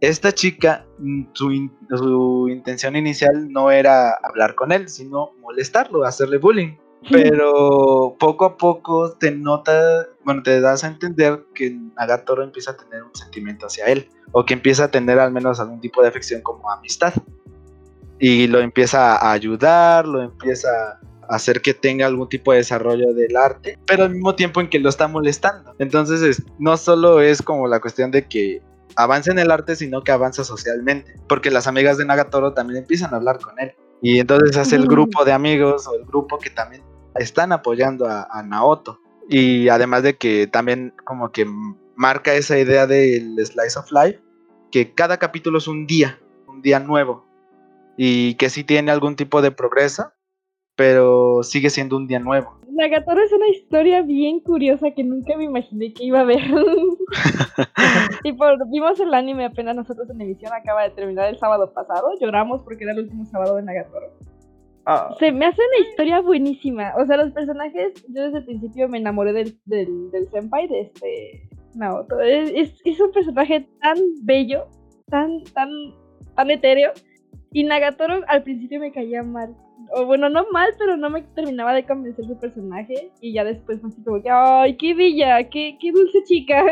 Speaker 3: Esta chica, mm, su, in- su intención inicial no era hablar con él, sino molestarlo, hacerle bullying. Pero poco a poco te nota, bueno, te das a entender que Nagatoro empieza a tener un sentimiento hacia él, o que empieza a tener al menos algún tipo de afección como amistad. Y lo empieza a ayudar, lo empieza a hacer que tenga algún tipo de desarrollo del arte, pero al mismo tiempo en que lo está molestando. Entonces, es- no solo es como la cuestión de que avanza en el arte, sino que avanza socialmente, porque las amigas de Nagatoro también empiezan a hablar con él. Y entonces hace el grupo de amigos o el grupo que también están apoyando a, a Naoto. Y además de que también como que marca esa idea del slice of life, que cada capítulo es un día, un día nuevo. Y que sí tiene algún tipo de progreso, pero sigue siendo un día nuevo.
Speaker 5: Nagatoro es una historia bien curiosa que nunca me imaginé que iba a ver. y por, vimos el anime apenas nosotros en emisión, acaba de terminar el sábado pasado. Lloramos porque era el último sábado de Nagatoro.
Speaker 2: Ah,
Speaker 5: Se me hace una historia buenísima. O sea, los personajes, yo desde el principio me enamoré del, del, del senpai, de este Naoto. Es, es, es un personaje tan bello, tan, tan, tan etéreo. Y Nagatoro al principio me caía mal. O bueno, no mal, pero no me terminaba de convencer su personaje. Y ya después fue así como que, ¡ay, qué bella! ¡Qué, qué dulce chica!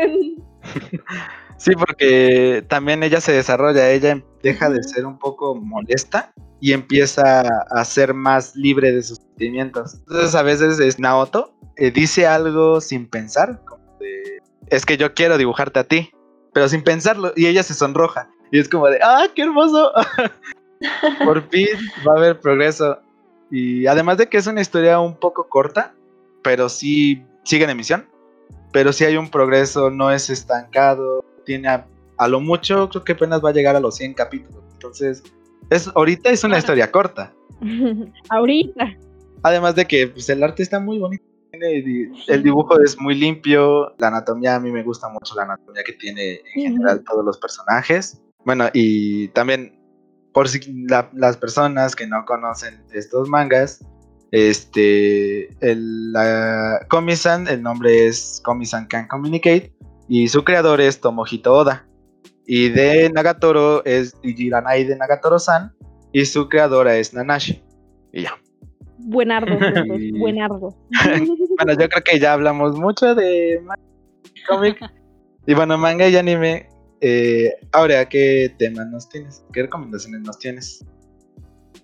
Speaker 3: Sí, porque también ella se desarrolla, ella deja de ser un poco molesta y empieza a ser más libre de sus sentimientos. Entonces a veces es Naoto, eh, dice algo sin pensar, como de, es que yo quiero dibujarte a ti, pero sin pensarlo, y ella se sonroja, y es como de, ¡ah, qué hermoso! Por fin va a haber progreso. Y además de que es una historia un poco corta, pero sí sigue en emisión, pero sí hay un progreso, no es estancado, tiene a, a lo mucho, creo que apenas va a llegar a los 100 capítulos. Entonces, es, ahorita es una historia corta.
Speaker 5: Ahorita.
Speaker 3: Además de que pues, el arte está muy bonito. El dibujo es muy limpio, la anatomía, a mí me gusta mucho la anatomía que tiene en general todos los personajes. Bueno, y también, por si la- las personas que no conocen estos mangas, este, el, la Komi-san, el nombre es Komi-san Can Communicate, y su creador es Tomohito Oda. Y de Nagatoro es Ijiranai de Nagatoro-san, y su creadora es Nanashi. Y ya.
Speaker 5: Dos,
Speaker 3: Y-
Speaker 5: buenardos.
Speaker 3: Bueno, yo creo que ya hablamos mucho de cómic. Y bueno, manga y anime. Eh, ahora, ¿qué temas nos tienes? ¿Qué recomendaciones nos tienes?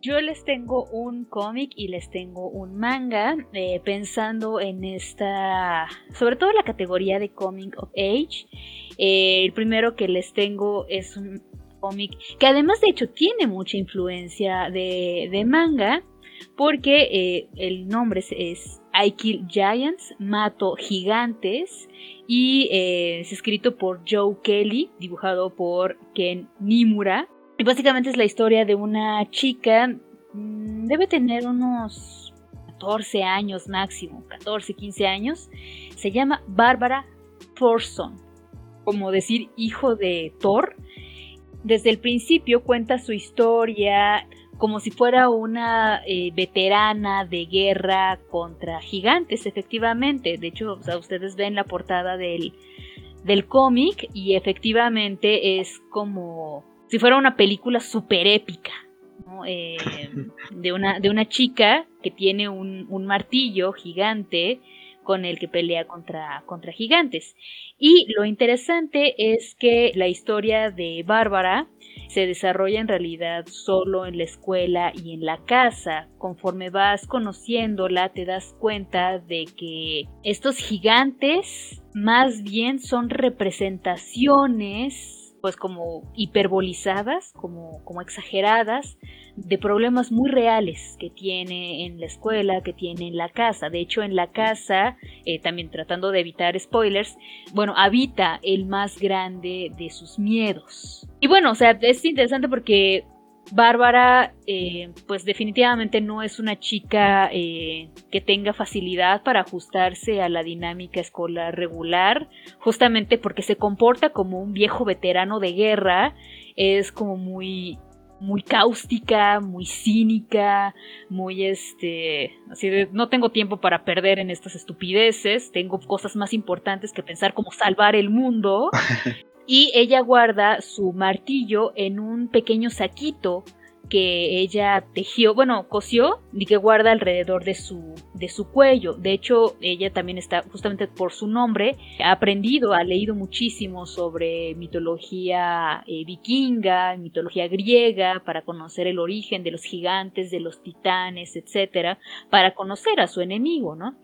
Speaker 1: Yo les tengo un cómic y les tengo un manga, eh, pensando en esta, sobre todo la categoría de Comic of Age. Eh, el primero que les tengo es un cómic que además de hecho tiene mucha influencia de, de manga, porque eh, el nombre es, I Kill Giants, Mato Gigantes, y eh, es escrito por Joe Kelly, dibujado por Ken Nimura. Y básicamente es la historia de una chica, mm, debe tener unos 14 años máximo, 14, 15 años. Se llama Bárbara Thorson, como decir hijo de Thor. Desde el principio cuenta su historia como si fuera una eh, veterana de guerra contra gigantes, efectivamente. De hecho, o sea, ustedes ven la portada del, del cómic y efectivamente es como si fuera una película súper épica. ¿no? Eh, de, una, de una chica que tiene un, un martillo gigante con el que pelea contra, contra gigantes. Y lo interesante es que la historia de Bárbara se desarrolla en realidad solo en la escuela y en la casa. Conforme vas conociéndola te das cuenta de que estos gigantes más bien son representaciones pues como hiperbolizadas, como, como exageradas, de problemas muy reales que tiene en la escuela, que tiene en la casa. De hecho, en la casa, eh, también tratando de evitar spoilers, bueno, habita el más grande de sus miedos. Y bueno, o sea, es interesante porque Bárbara, eh, pues definitivamente no es una chica eh, que tenga facilidad para ajustarse a la dinámica escolar regular, justamente porque se comporta como un viejo veterano de guerra, es como muy muy cáustica, muy cínica, muy este, así de no tengo tiempo para perder en estas estupideces, tengo cosas más importantes que pensar como salvar el mundo. y ella guarda su martillo en un pequeño saquito que ella tejió, bueno, cosió y que guarda alrededor de su, de su cuello. De hecho, ella también está, justamente por su nombre, ha aprendido, ha leído muchísimo sobre mitología eh, vikinga, mitología griega, para conocer el origen de los gigantes, de los titanes, etcétera, para conocer a su enemigo, ¿no?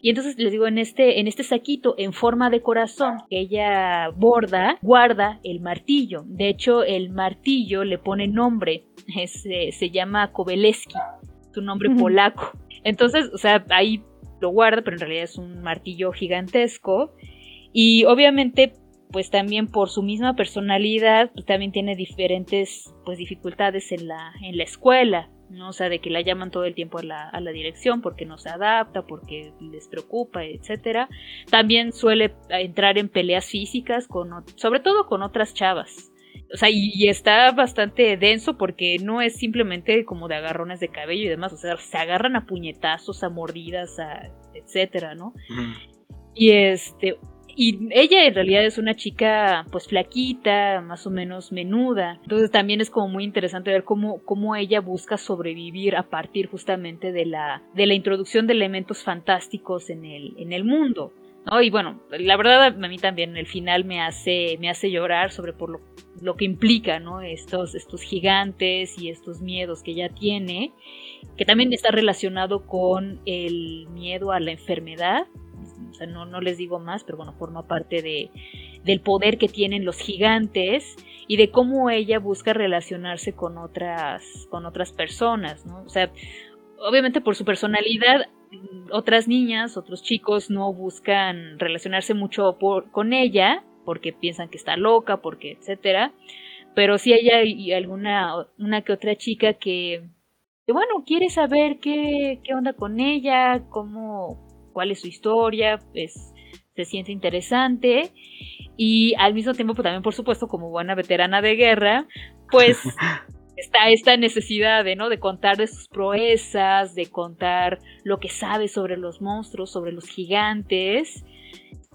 Speaker 1: Y entonces les digo, en este, en este saquito en forma de corazón que ella borda, guarda el martillo. De hecho, el martillo le pone nombre, se llama Kobeleski, su nombre polaco. Entonces, o sea, ahí lo guarda, pero en realidad es un martillo gigantesco. Y obviamente, pues también por su misma personalidad, pues también tiene diferentes pues dificultades en la, en la escuela. ¿No? O sea, de que la llaman todo el tiempo a la, a la dirección porque no se adapta, porque les preocupa, etcétera. También suele entrar en peleas físicas con, sobre todo con otras chavas. O sea, y, está bastante denso porque no es simplemente como de agarrones de cabello y demás. O sea, se agarran a puñetazos, a mordidas, a etcétera, ¿no? Y este, y ella en realidad es una chica pues flaquita, más o menos menuda. Entonces también es como muy interesante ver cómo, cómo ella busca sobrevivir a partir justamente de la, de la introducción de elementos fantásticos en el, en el mundo. ¿no? Y bueno, la verdad a mí también el final me hace, me hace llorar sobre por lo, lo que implica, ¿no? Estos, estos gigantes y estos miedos que ella tiene, que también está relacionado con el miedo a la enfermedad o sea, no, no les digo más, pero bueno, forma parte de, del poder que tienen los gigantes y de cómo ella busca relacionarse con otras, con otras personas, ¿no? O sea, obviamente por su personalidad, otras niñas, otros chicos no buscan relacionarse mucho con ella, porque piensan que está loca, porque etcétera. Pero sí hay alguna, una que otra chica que, que bueno, quiere saber qué, qué onda con ella, cómo, cuál es su historia, pues se siente interesante y al mismo tiempo pues, también por supuesto como buena veterana de guerra, pues está esta necesidad de, ¿no? de contar de sus proezas, de contar lo que sabe sobre los monstruos, sobre los gigantes.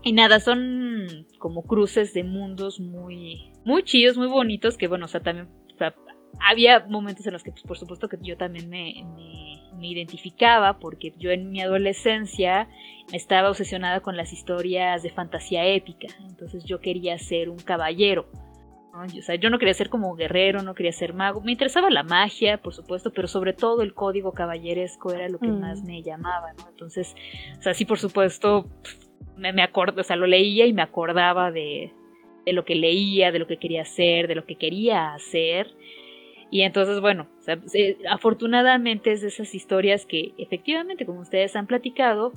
Speaker 1: Y nada, son como cruces de mundos muy, muy chidos, muy bonitos, que bueno, o sea, también había momentos en los que, pues, por supuesto, que yo también me, me, identificaba, porque yo en mi adolescencia estaba obsesionada con las historias de fantasía épica. Entonces yo quería ser un caballero. O sea, yo no quería ser como guerrero, no quería ser mago. Me interesaba la magia, por supuesto, pero sobre todo el código caballeresco era lo que mm. más me llamaba, ¿no? Entonces, o sea, sí, por supuesto, me, me acuerdo, o sea, lo leía y me acordaba de, de lo que leía, de lo que quería hacer, de lo que quería hacer. Y entonces, bueno, afortunadamente es de esas historias que efectivamente, como ustedes han platicado,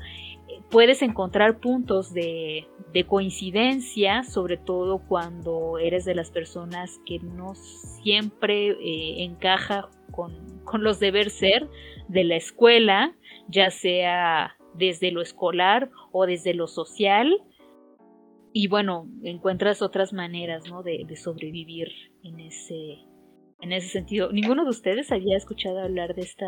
Speaker 1: eh, puedes encontrar puntos de, coincidencia, sobre todo cuando eres de las personas que no siempre eh, encaja con, con los deber ser de la escuela, ya sea desde lo escolar o desde lo social. Y bueno, encuentras otras maneras ¿no? de, de sobrevivir en ese, en ese sentido. ¿Ninguno de ustedes había escuchado hablar de esta,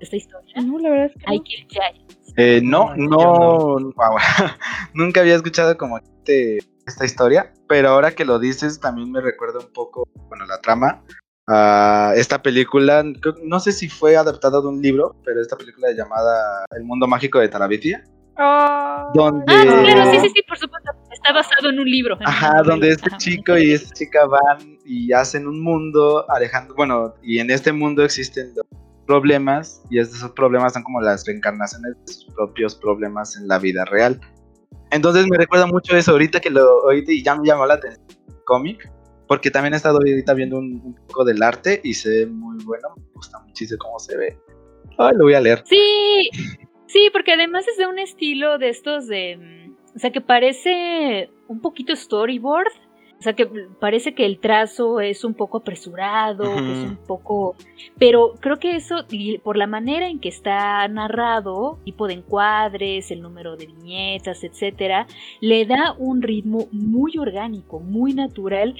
Speaker 1: esta historia?
Speaker 5: No, la verdad es que
Speaker 3: no. Eh, no, no, nunca había escuchado como este, esta historia, pero ahora que lo dices también me recuerda un poco, bueno, la trama esta película. No sé si fue adaptada de un libro, pero esta película llamada El mundo mágico de Tarabitia. Donde,
Speaker 1: Ah, claro, sí, sí, sí, por supuesto. Está basado en un libro. en
Speaker 3: Ajá, donde este
Speaker 1: Ajá.
Speaker 3: chico y esta chica van y hacen un mundo alejando, bueno, y en este mundo existen los problemas y esos problemas son como las reencarnaciones de sus propios problemas en la vida real. Entonces me recuerda mucho eso ahorita que lo oí y ya me llamó la atención cómic, porque también he estado ahorita viendo un, un poco del arte y se ve muy bueno, me gusta muchísimo cómo se ve. Ay, lo voy a leer.
Speaker 1: Sí, sí, porque además es de un estilo de estos de. O sea, que parece un poquito storyboard. O sea, que parece que el trazo es un poco apresurado, que es un poco. Pero creo que eso, y por la manera en que está narrado, tipo de encuadres, el número de viñetas, etcétera, le da un ritmo muy orgánico, muy natural.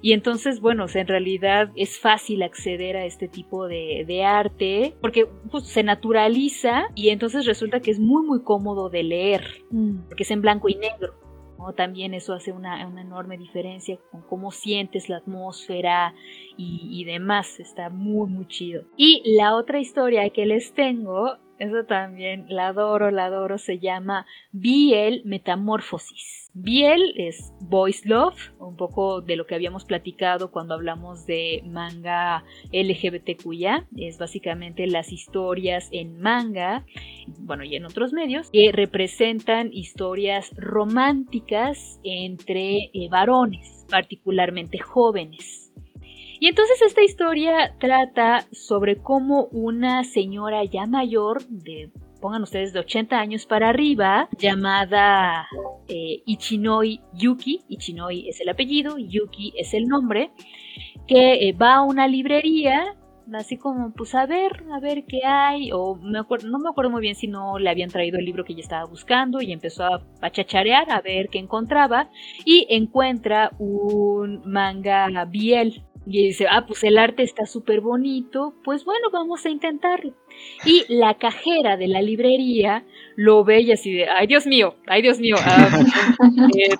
Speaker 1: Y entonces, bueno, o sea, en realidad es fácil acceder a este tipo de, de arte porque pues, se naturaliza y entonces resulta que es muy, muy cómodo de leer
Speaker 5: Mm.
Speaker 1: porque es en blanco y negro. ¿no? También eso hace una, una enorme diferencia con cómo sientes la atmósfera y, y demás. Está muy, muy chido. Y la otra historia que les tengo, eso también la adoro, la adoro, se llama Biel Metamorfosis. Biel es Boys Love, un poco de lo que habíamos platicado cuando hablamos de manga LGBTQIA. Es básicamente las historias en manga bueno, y en otros medios, que representan historias románticas entre eh, varones, particularmente jóvenes. Y entonces esta historia trata sobre cómo una señora ya mayor, de, pongan ustedes de 80 años para arriba, llamada eh, Ichinoi Yuki, Ichinoi es el apellido, Yuki es el nombre, que eh, va a una librería así como pues a ver, a ver qué hay, o me acuerdo, no me acuerdo muy bien si no le habían traído el libro que ella estaba buscando y empezó a, a chacharear a ver qué encontraba y encuentra un manga biel y dice, ah, pues el arte está súper bonito, pues bueno, vamos a intentarlo. Y la cajera de la librería lo ve y así de, ay Dios mío, ay Dios mío, ah, eh,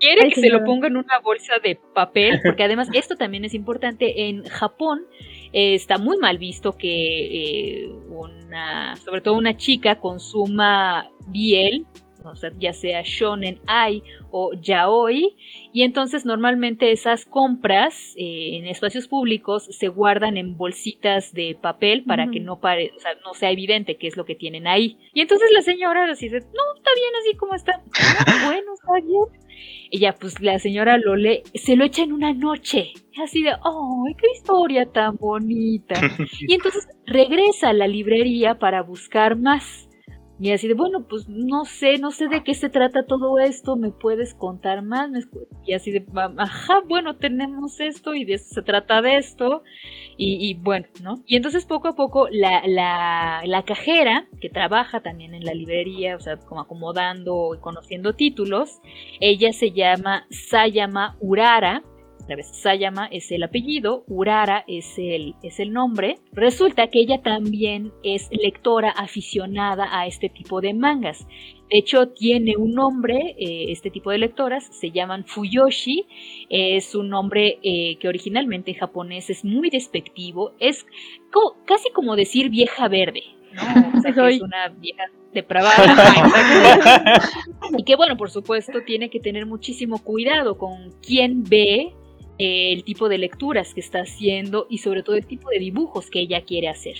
Speaker 1: quiere
Speaker 5: Ay,
Speaker 1: que se lo ponga en una bolsa de papel, porque además esto también es importante, en Japón eh, está muy mal visto que eh, una, sobre todo una chica consuma biel, o sea, ya sea shonen ai o yaoi, y entonces normalmente esas compras eh, en espacios públicos se guardan en bolsitas de papel para que no pare, o sea, no sea evidente qué es lo que tienen ahí. Y entonces la señora dice, no, está bien así como está. "Ah, bueno, está bien. Y ya, pues la señora lo lee, se lo echa en una noche. Así de, ¡ay, qué historia tan bonita! Y entonces regresa a la librería para buscar más. Y así de, bueno, pues no sé, no sé de qué se trata todo esto, ¿me puedes contar más? ¿Me escu-?" Y así de, "Ah, ajá, bueno, tenemos esto y de eso se trata de esto. Y, y bueno, ¿no? Y entonces poco a poco la, la, la cajera, que trabaja también en la librería, o sea, como acomodando y conociendo títulos, ella se llama Sayama Urara. Otra vez, Sayama es el apellido, Urara es el, es el nombre. Resulta que ella también es lectora aficionada a este tipo de mangas. De hecho, tiene un nombre, eh, este tipo de lectoras, se llaman Fuyoshi. Es un nombre eh, que originalmente en japonés es muy despectivo. Es co- casi como decir vieja verde, ¿no? O sea, que es una vieja depravada. Y que bueno, por supuesto, tiene que tener muchísimo cuidado con quién ve el tipo de lecturas que está haciendo y sobre todo el tipo de dibujos que ella quiere hacer.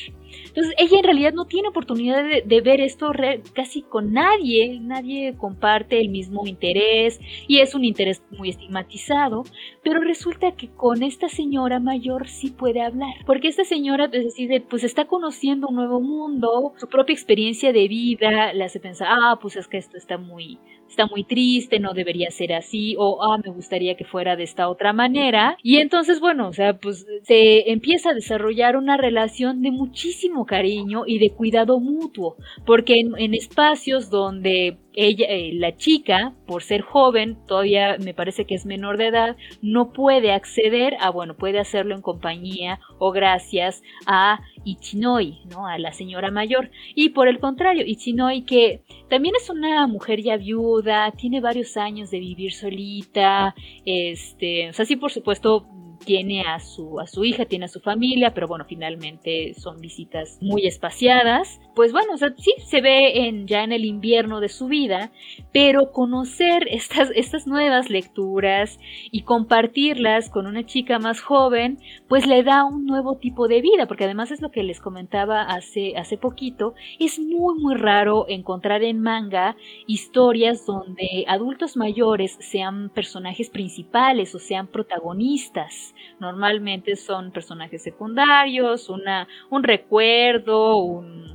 Speaker 1: Entonces, ella en realidad no tiene oportunidad de, ver esto casi con nadie, nadie comparte el mismo interés y es un interés muy estigmatizado, pero resulta que con esta señora mayor sí puede hablar, porque esta señora pues, decide, pues está conociendo un nuevo mundo, su propia experiencia de vida le hace pensar, ah, pues es que esto está muy, está muy triste, no debería ser así, o ah, me gustaría que fuera de esta otra manera. Y entonces, bueno, o sea, pues se empieza a desarrollar una relación de muchísimo cariño y de cuidado mutuo, porque en, en espacios donde ella, eh, la chica, por ser joven, todavía me parece que es menor de edad, no puede acceder a, bueno, puede hacerlo en compañía o gracias a Ichinoi, ¿no? A la señora mayor. Y por el contrario, Ichinoi, que también es una mujer ya viuda, tiene varios años de vivir solita, este, o sea, sí, por supuesto, tiene a su, a su hija, tiene a su familia, pero bueno, finalmente son visitas muy espaciadas. Pues bueno, o sea, sí, se ve en, ya en el invierno de su vida, pero conocer estas, estas nuevas lecturas y compartirlas con una chica más joven, pues le da un nuevo tipo de vida, porque además es lo que les comentaba hace, hace poquito, es muy muy raro encontrar en manga historias donde adultos mayores sean personajes principales o sean protagonistas. Normalmente son personajes secundarios, una, un recuerdo, un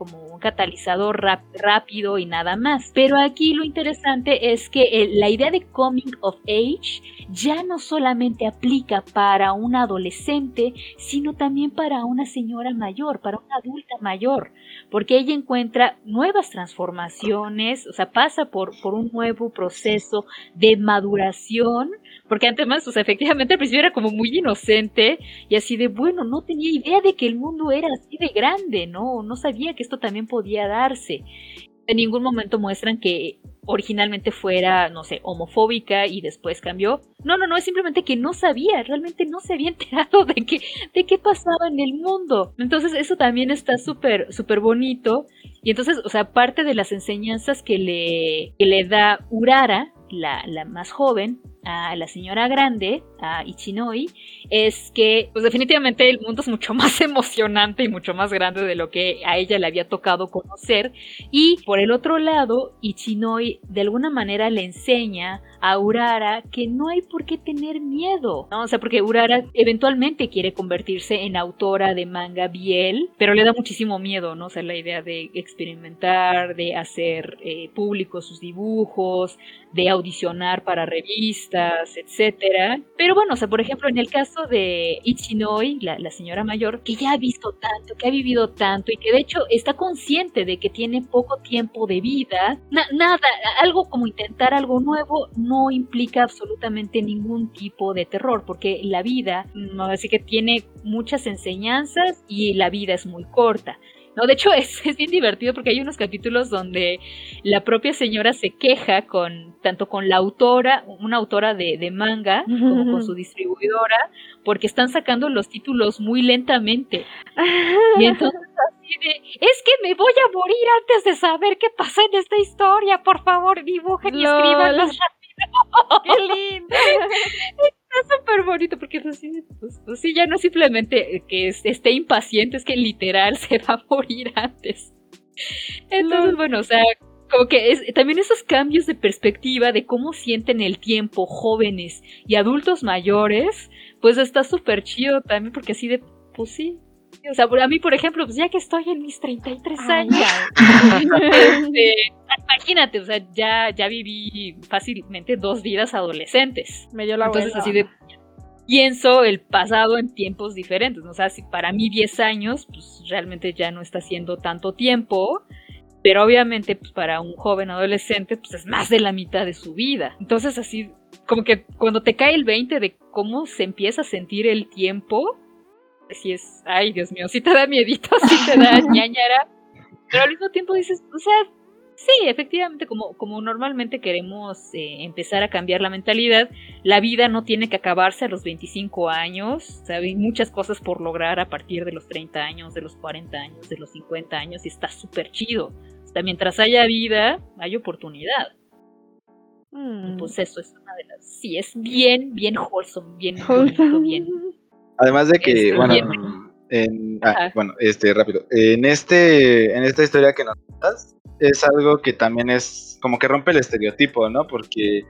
Speaker 1: como un catalizador rápido y nada más. Pero aquí lo interesante es que la idea de coming of age ya no solamente aplica para un adolescente, sino también para una señora mayor, para una adulta mayor, porque ella encuentra nuevas transformaciones, o sea, pasa por, por un nuevo proceso de maduración porque antes más, o sea, efectivamente al principio era como muy inocente y así de, bueno, no tenía idea de que el mundo era así de grande, ¿no? No sabía que esto también podía darse. En ningún momento muestran que originalmente fuera, no sé, homofóbica y después cambió. No, no, no, es simplemente que no sabía, realmente no se había enterado de qué, de qué pasaba en el mundo. Entonces eso también está súper, súper bonito. Y entonces, o sea, parte de las enseñanzas que le, que le da Urara, la, la más joven, a la señora grande, a Ichinoi, es que pues definitivamente el mundo es mucho más emocionante y mucho más grande de lo que a ella le había tocado conocer y por el otro lado Ichinoi de alguna manera le enseña a Urara que no hay por qué tener miedo, ¿no? O sea, porque Urara eventualmente quiere convertirse en autora de manga biel, pero le da muchísimo miedo, ¿no? O sea, la idea de experimentar, de hacer eh, públicos sus dibujos, de audicionar para revistas, etcétera. Pero bueno, o sea, por ejemplo, en el caso de Ichinoi, la, señora mayor, que ya ha visto tanto, que ha vivido tanto y que de hecho está consciente de que tiene poco tiempo de vida, nada, algo como intentar algo nuevo no implica absolutamente ningún tipo de terror, porque la vida, no, así que tiene muchas enseñanzas y la vida es muy corta. No, de hecho es, es, bien divertido porque hay unos capítulos donde la propia señora se queja con tanto con la autora, una autora de, de manga, como con su distribuidora, porque están sacando los títulos muy lentamente. Y entonces así de, es que me voy a morir antes de saber qué pasa en esta historia, por favor, dibujen y escriban rápido.
Speaker 5: ¡Qué lindo!
Speaker 1: Está súper bonito porque es así, pues, pues, sí, ya no es simplemente que esté impaciente, es que literal se va a morir antes. Entonces, bueno, o sea, como que es, también esos cambios de perspectiva de cómo sienten el tiempo jóvenes y adultos mayores, pues está súper chido también porque así de, pues sí. O sea, a mí, por ejemplo, pues ya que estoy en mis 33 años, este, imagínate, o sea, ya, ya viví fácilmente dos vidas adolescentes.
Speaker 5: Me dio la
Speaker 1: Entonces, así de pienso el pasado en tiempos diferentes. O sea, si para mí 10 años, pues realmente ya no está siendo tanto tiempo. Pero obviamente, pues para un joven adolescente, pues es más de la mitad de su vida. Entonces, así, como que cuando te cae el 20 de cómo se empieza a sentir el tiempo, si es, ay Dios mío, si te da miedito, si te da ñañara. Pero al mismo tiempo dices, o sea, Sí, efectivamente, como, como normalmente queremos eh, empezar a cambiar la mentalidad, la vida no tiene que acabarse a los 25 años, hay muchas cosas por lograr a partir de los 30 años, de los 40 años, de los 50 años, y está súper chido. O mientras haya vida, hay oportunidad. Mm. Pues eso es una de las... Sí, es bien, bien wholesome, bien bien...
Speaker 3: Además de que, este, bueno, en, ah, bueno, este, rápido. En este, en esta historia que nos cuentas, es algo que también es como que rompe el estereotipo, ¿no? Porque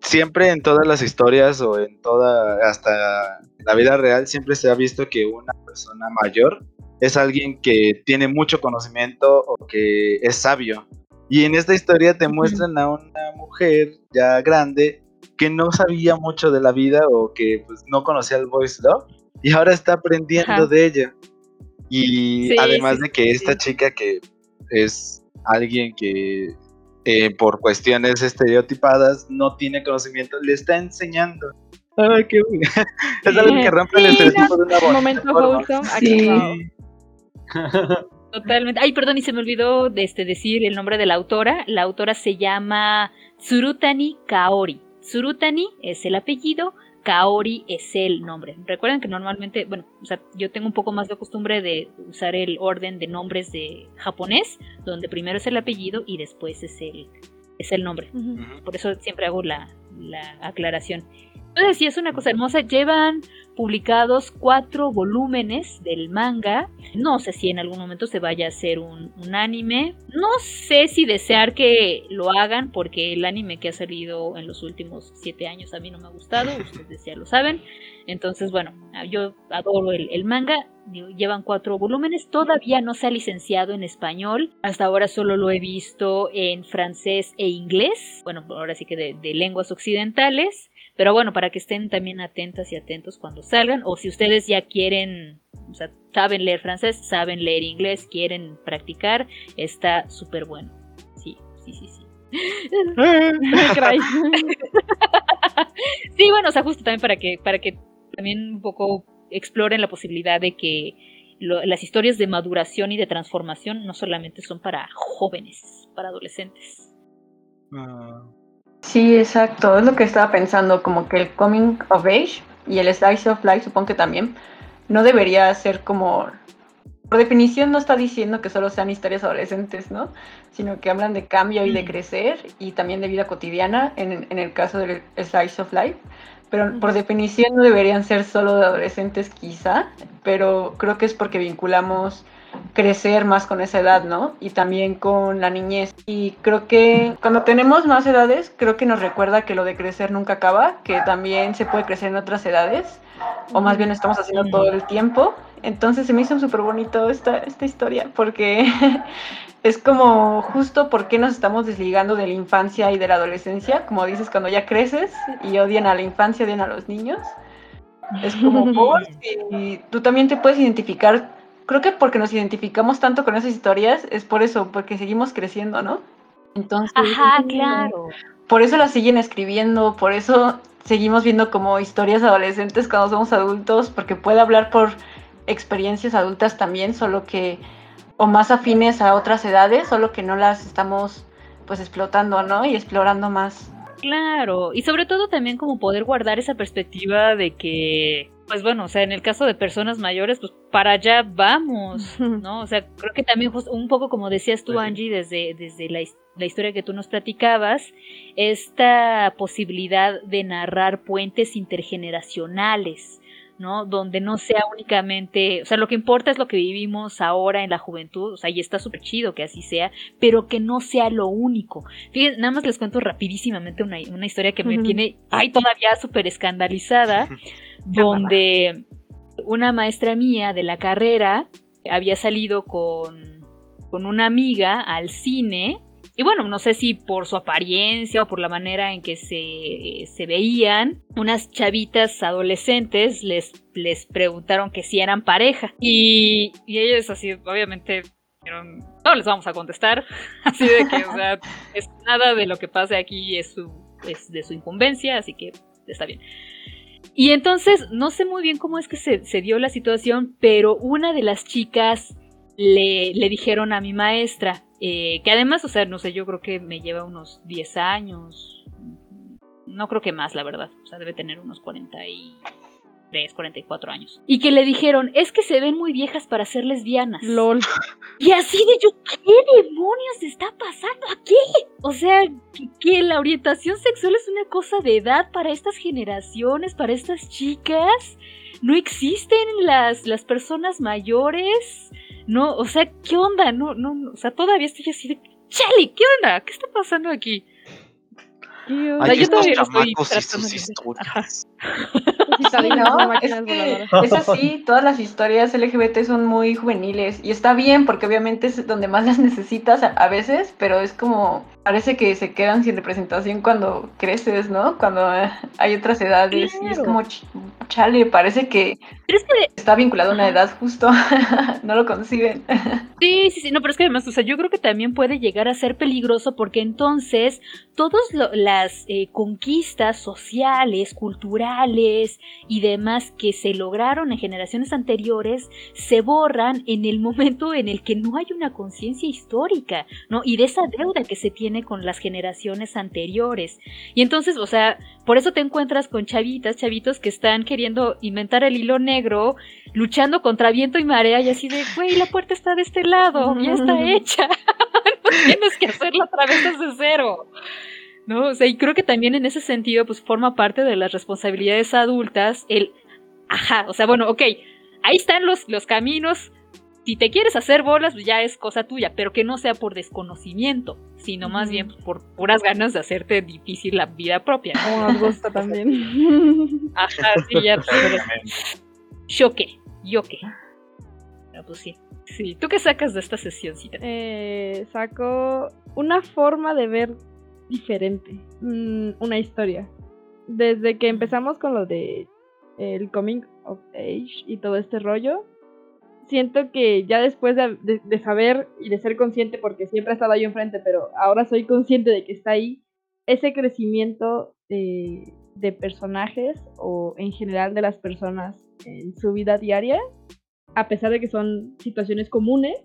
Speaker 3: siempre en todas las historias o en toda, hasta la vida real, siempre se ha visto que una persona mayor es alguien que tiene mucho conocimiento o que es sabio. Y en esta historia te muestran a una mujer ya grande que no sabía mucho de la vida o que pues, no conocía el voice love y ahora está aprendiendo de ella. Y además de que esta chica que es alguien que eh, por cuestiones estereotipadas no tiene conocimiento, le está enseñando. Ay, qué Es algo que rompe el estereotipo de una
Speaker 5: momento
Speaker 1: Totalmente. Ay, perdón, y se me olvidó de este, decir el nombre de la autora. La autora se llama Tsurutani Kaori. Tsurutani es el apellido, Kaori es el nombre. Recuerden que normalmente, bueno, o sea, yo tengo un poco más de costumbre de usar el orden de nombres de japonés, donde primero es el apellido y después es el, es el nombre. Por eso siempre hago la, la aclaración. Entonces, sí, es una cosa hermosa. Llevan publicados cuatro volúmenes del manga. No sé si en algún momento se vaya a hacer un, anime. No sé si desear que lo hagan, porque el anime que ha salido en los últimos siete años a mí no me ha gustado. Ustedes ya lo saben. Entonces, bueno, yo adoro el, el manga. Llevan cuatro volúmenes. Todavía no se ha licenciado en español. Hasta ahora solo lo he visto en francés e inglés. Bueno, ahora sí que de, de lenguas occidentales. Pero bueno, para que estén también atentas y atentos cuando salgan, o si ustedes ya quieren, o sea, saben leer francés, saben leer inglés, quieren practicar, está súper bueno. Sí, sí, sí, sí. sí, bueno, o sea, justo también para que, para que también un poco exploren la posibilidad de que las historias de maduración y de transformación no solamente son para jóvenes, para adolescentes.
Speaker 4: Ah. Sí, exacto, es lo que estaba pensando, como que el coming of age y el slice of life supongo que también no debería ser como, por definición no está diciendo que solo sean historias adolescentes, ¿no? Sino que hablan de cambio y de mm. crecer y también de vida cotidiana en, en el caso del slice of life. Pero por definición no deberían ser solo de adolescentes quizá, pero creo que es porque vinculamos crecer más con esa edad, ¿no? Y también con la niñez. Y creo que cuando tenemos más edades, creo que nos recuerda que lo de crecer nunca acaba, que también se puede crecer en otras edades, o más bien lo estamos haciendo todo el tiempo. Entonces se me hizo súper bonito esta, esta historia, porque es como justo por qué nos estamos desligando de la infancia y de la adolescencia, como dices, cuando ya creces y odian a la infancia, odian a los niños. Es como por y tú también te puedes identificar creo que porque nos identificamos tanto con esas historias, es por eso, porque seguimos creciendo, ¿no?
Speaker 1: Entonces, Ajá, claro.
Speaker 4: Por eso las siguen escribiendo, por eso seguimos viendo como historias adolescentes cuando somos adultos, porque puede hablar por experiencias adultas también, solo que, o más afines a otras edades, solo que no las estamos pues explotando, ¿no? Y explorando más.
Speaker 1: Claro, y sobre todo también como poder guardar esa perspectiva de que pues bueno, o sea, en el caso de personas mayores, pues para allá vamos, ¿no? O sea, creo que también un poco como decías tú, Angie, desde, desde la, la, historia que tú nos platicabas, esta posibilidad de narrar puentes intergeneracionales, ¿no? Donde no sea únicamente, o sea, lo que importa es lo que vivimos ahora en la juventud, o sea, y está súper chido que así sea, pero que no sea lo único. Fíjense, nada más les cuento rapidísimamente una, una historia que me tiene, ay, todavía súper escandalizada. donde una maestra mía de la carrera había salido con, con una amiga al cine y bueno, no sé si por su apariencia o por la manera en que se, se, veían, unas chavitas adolescentes les, les preguntaron que si eran pareja. Y, y ellos así, obviamente, dijeron, no les vamos a contestar. Así de que, o sea, es, nada de lo que pase aquí es, su, es de su incumbencia, así que está bien. Y entonces, no sé muy bien cómo es que se, dio la situación, pero una de las chicas le, le dijeron a mi maestra, eh, que además, o sea, no sé, yo creo que me lleva unos 10 años, no creo que más, la verdad, o sea, debe tener unos 40 y 43, 44 años. Y que le dijeron, es que se ven muy viejas para ser lesbianas.
Speaker 5: LOL.
Speaker 1: Y así de yo, ¿qué demonios está pasando aquí? O sea, que, la orientación sexual es una cosa de edad para estas generaciones, para estas chicas. No existen las, las personas mayores. No, o sea, ¿qué onda? No, no, o sea, todavía estoy así de, Chale, ¿qué onda? ¿Qué está pasando aquí?
Speaker 3: Ay, yo todavía estoy y sus historias.
Speaker 4: Es, así, todas las historias LGBT son muy juveniles y está bien porque obviamente es donde más las necesitas a, veces, pero es como, parece que se quedan sin representación cuando creces, ¿no? Cuando eh, hay otras edades y es como, chale, parece que, está vinculado a una edad justo, no lo conciben.
Speaker 1: Sí, sí, sí, no, pero es que además, o sea, yo creo que también puede llegar a ser peligroso porque entonces todas las eh, conquistas sociales, culturales, y demás que se lograron en generaciones anteriores se borran en el momento en el que no hay una conciencia histórica, ¿no? Y de esa deuda que se tiene con las generaciones anteriores. Y entonces, o sea, por eso te encuentras con chavitas, chavitos que están queriendo inventar el hilo negro, luchando contra viento y marea y así de, güey, la puerta está de este lado, ya está hecha. no tienes que hacerla otra vez desde cero. ¿No? O sea, y creo que también en ese sentido, pues forma parte de las responsabilidades adultas el, ajá, o sea, bueno, ok, ahí están los, los caminos, si te quieres hacer bolas, pues ya es cosa tuya, pero que no sea por desconocimiento, sino más bien por puras ganas de hacerte difícil la vida propia.
Speaker 5: Como nos gusta también.
Speaker 1: Ajá, sí, ya. Yo qué, yo qué. Ah, pues sí. Sí, ¿tú qué sacas de esta sesióncita?
Speaker 5: Eh, saco una forma de ver diferente, mm, una historia. Desde que empezamos con lo de el coming of age y todo este rollo, siento que ya después de, saber y de ser consciente, porque siempre ha estado ahí enfrente, pero ahora soy consciente de que está ahí, ese crecimiento de, de personajes o en general de las personas en su vida diaria, a pesar de que son situaciones comunes,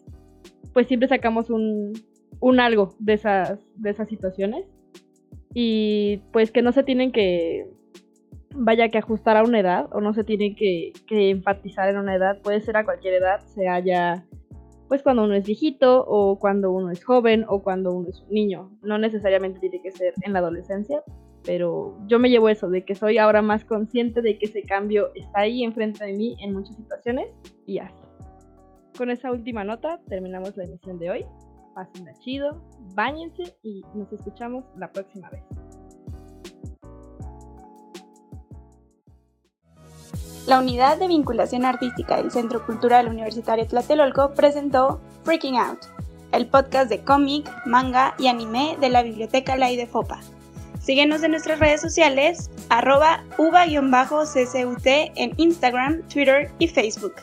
Speaker 5: pues siempre sacamos un, un algo de esas, de esas situaciones. Y pues que no se tienen que vaya que ajustar a una edad o no se tiene que, enfatizar en una edad, puede ser a cualquier edad, sea ya pues cuando uno es viejito o cuando uno es joven o cuando uno es un niño, no necesariamente tiene que ser en la adolescencia, pero yo me llevo eso, de que soy ahora más consciente de que ese cambio está ahí enfrente de mí en muchas situaciones y así. Con esa última nota terminamos la emisión de hoy. Pásenla chido, bañense y nos escuchamos la próxima vez.
Speaker 7: La Unidad de Vinculación Artística del Centro Cultural Universitario Tlatelolco presentó Freaking Out, el podcast de cómic, manga y anime de la Biblioteca Lai de Fopa. Síguenos en nuestras redes sociales, arroba uva-ccut en Instagram, Twitter y Facebook.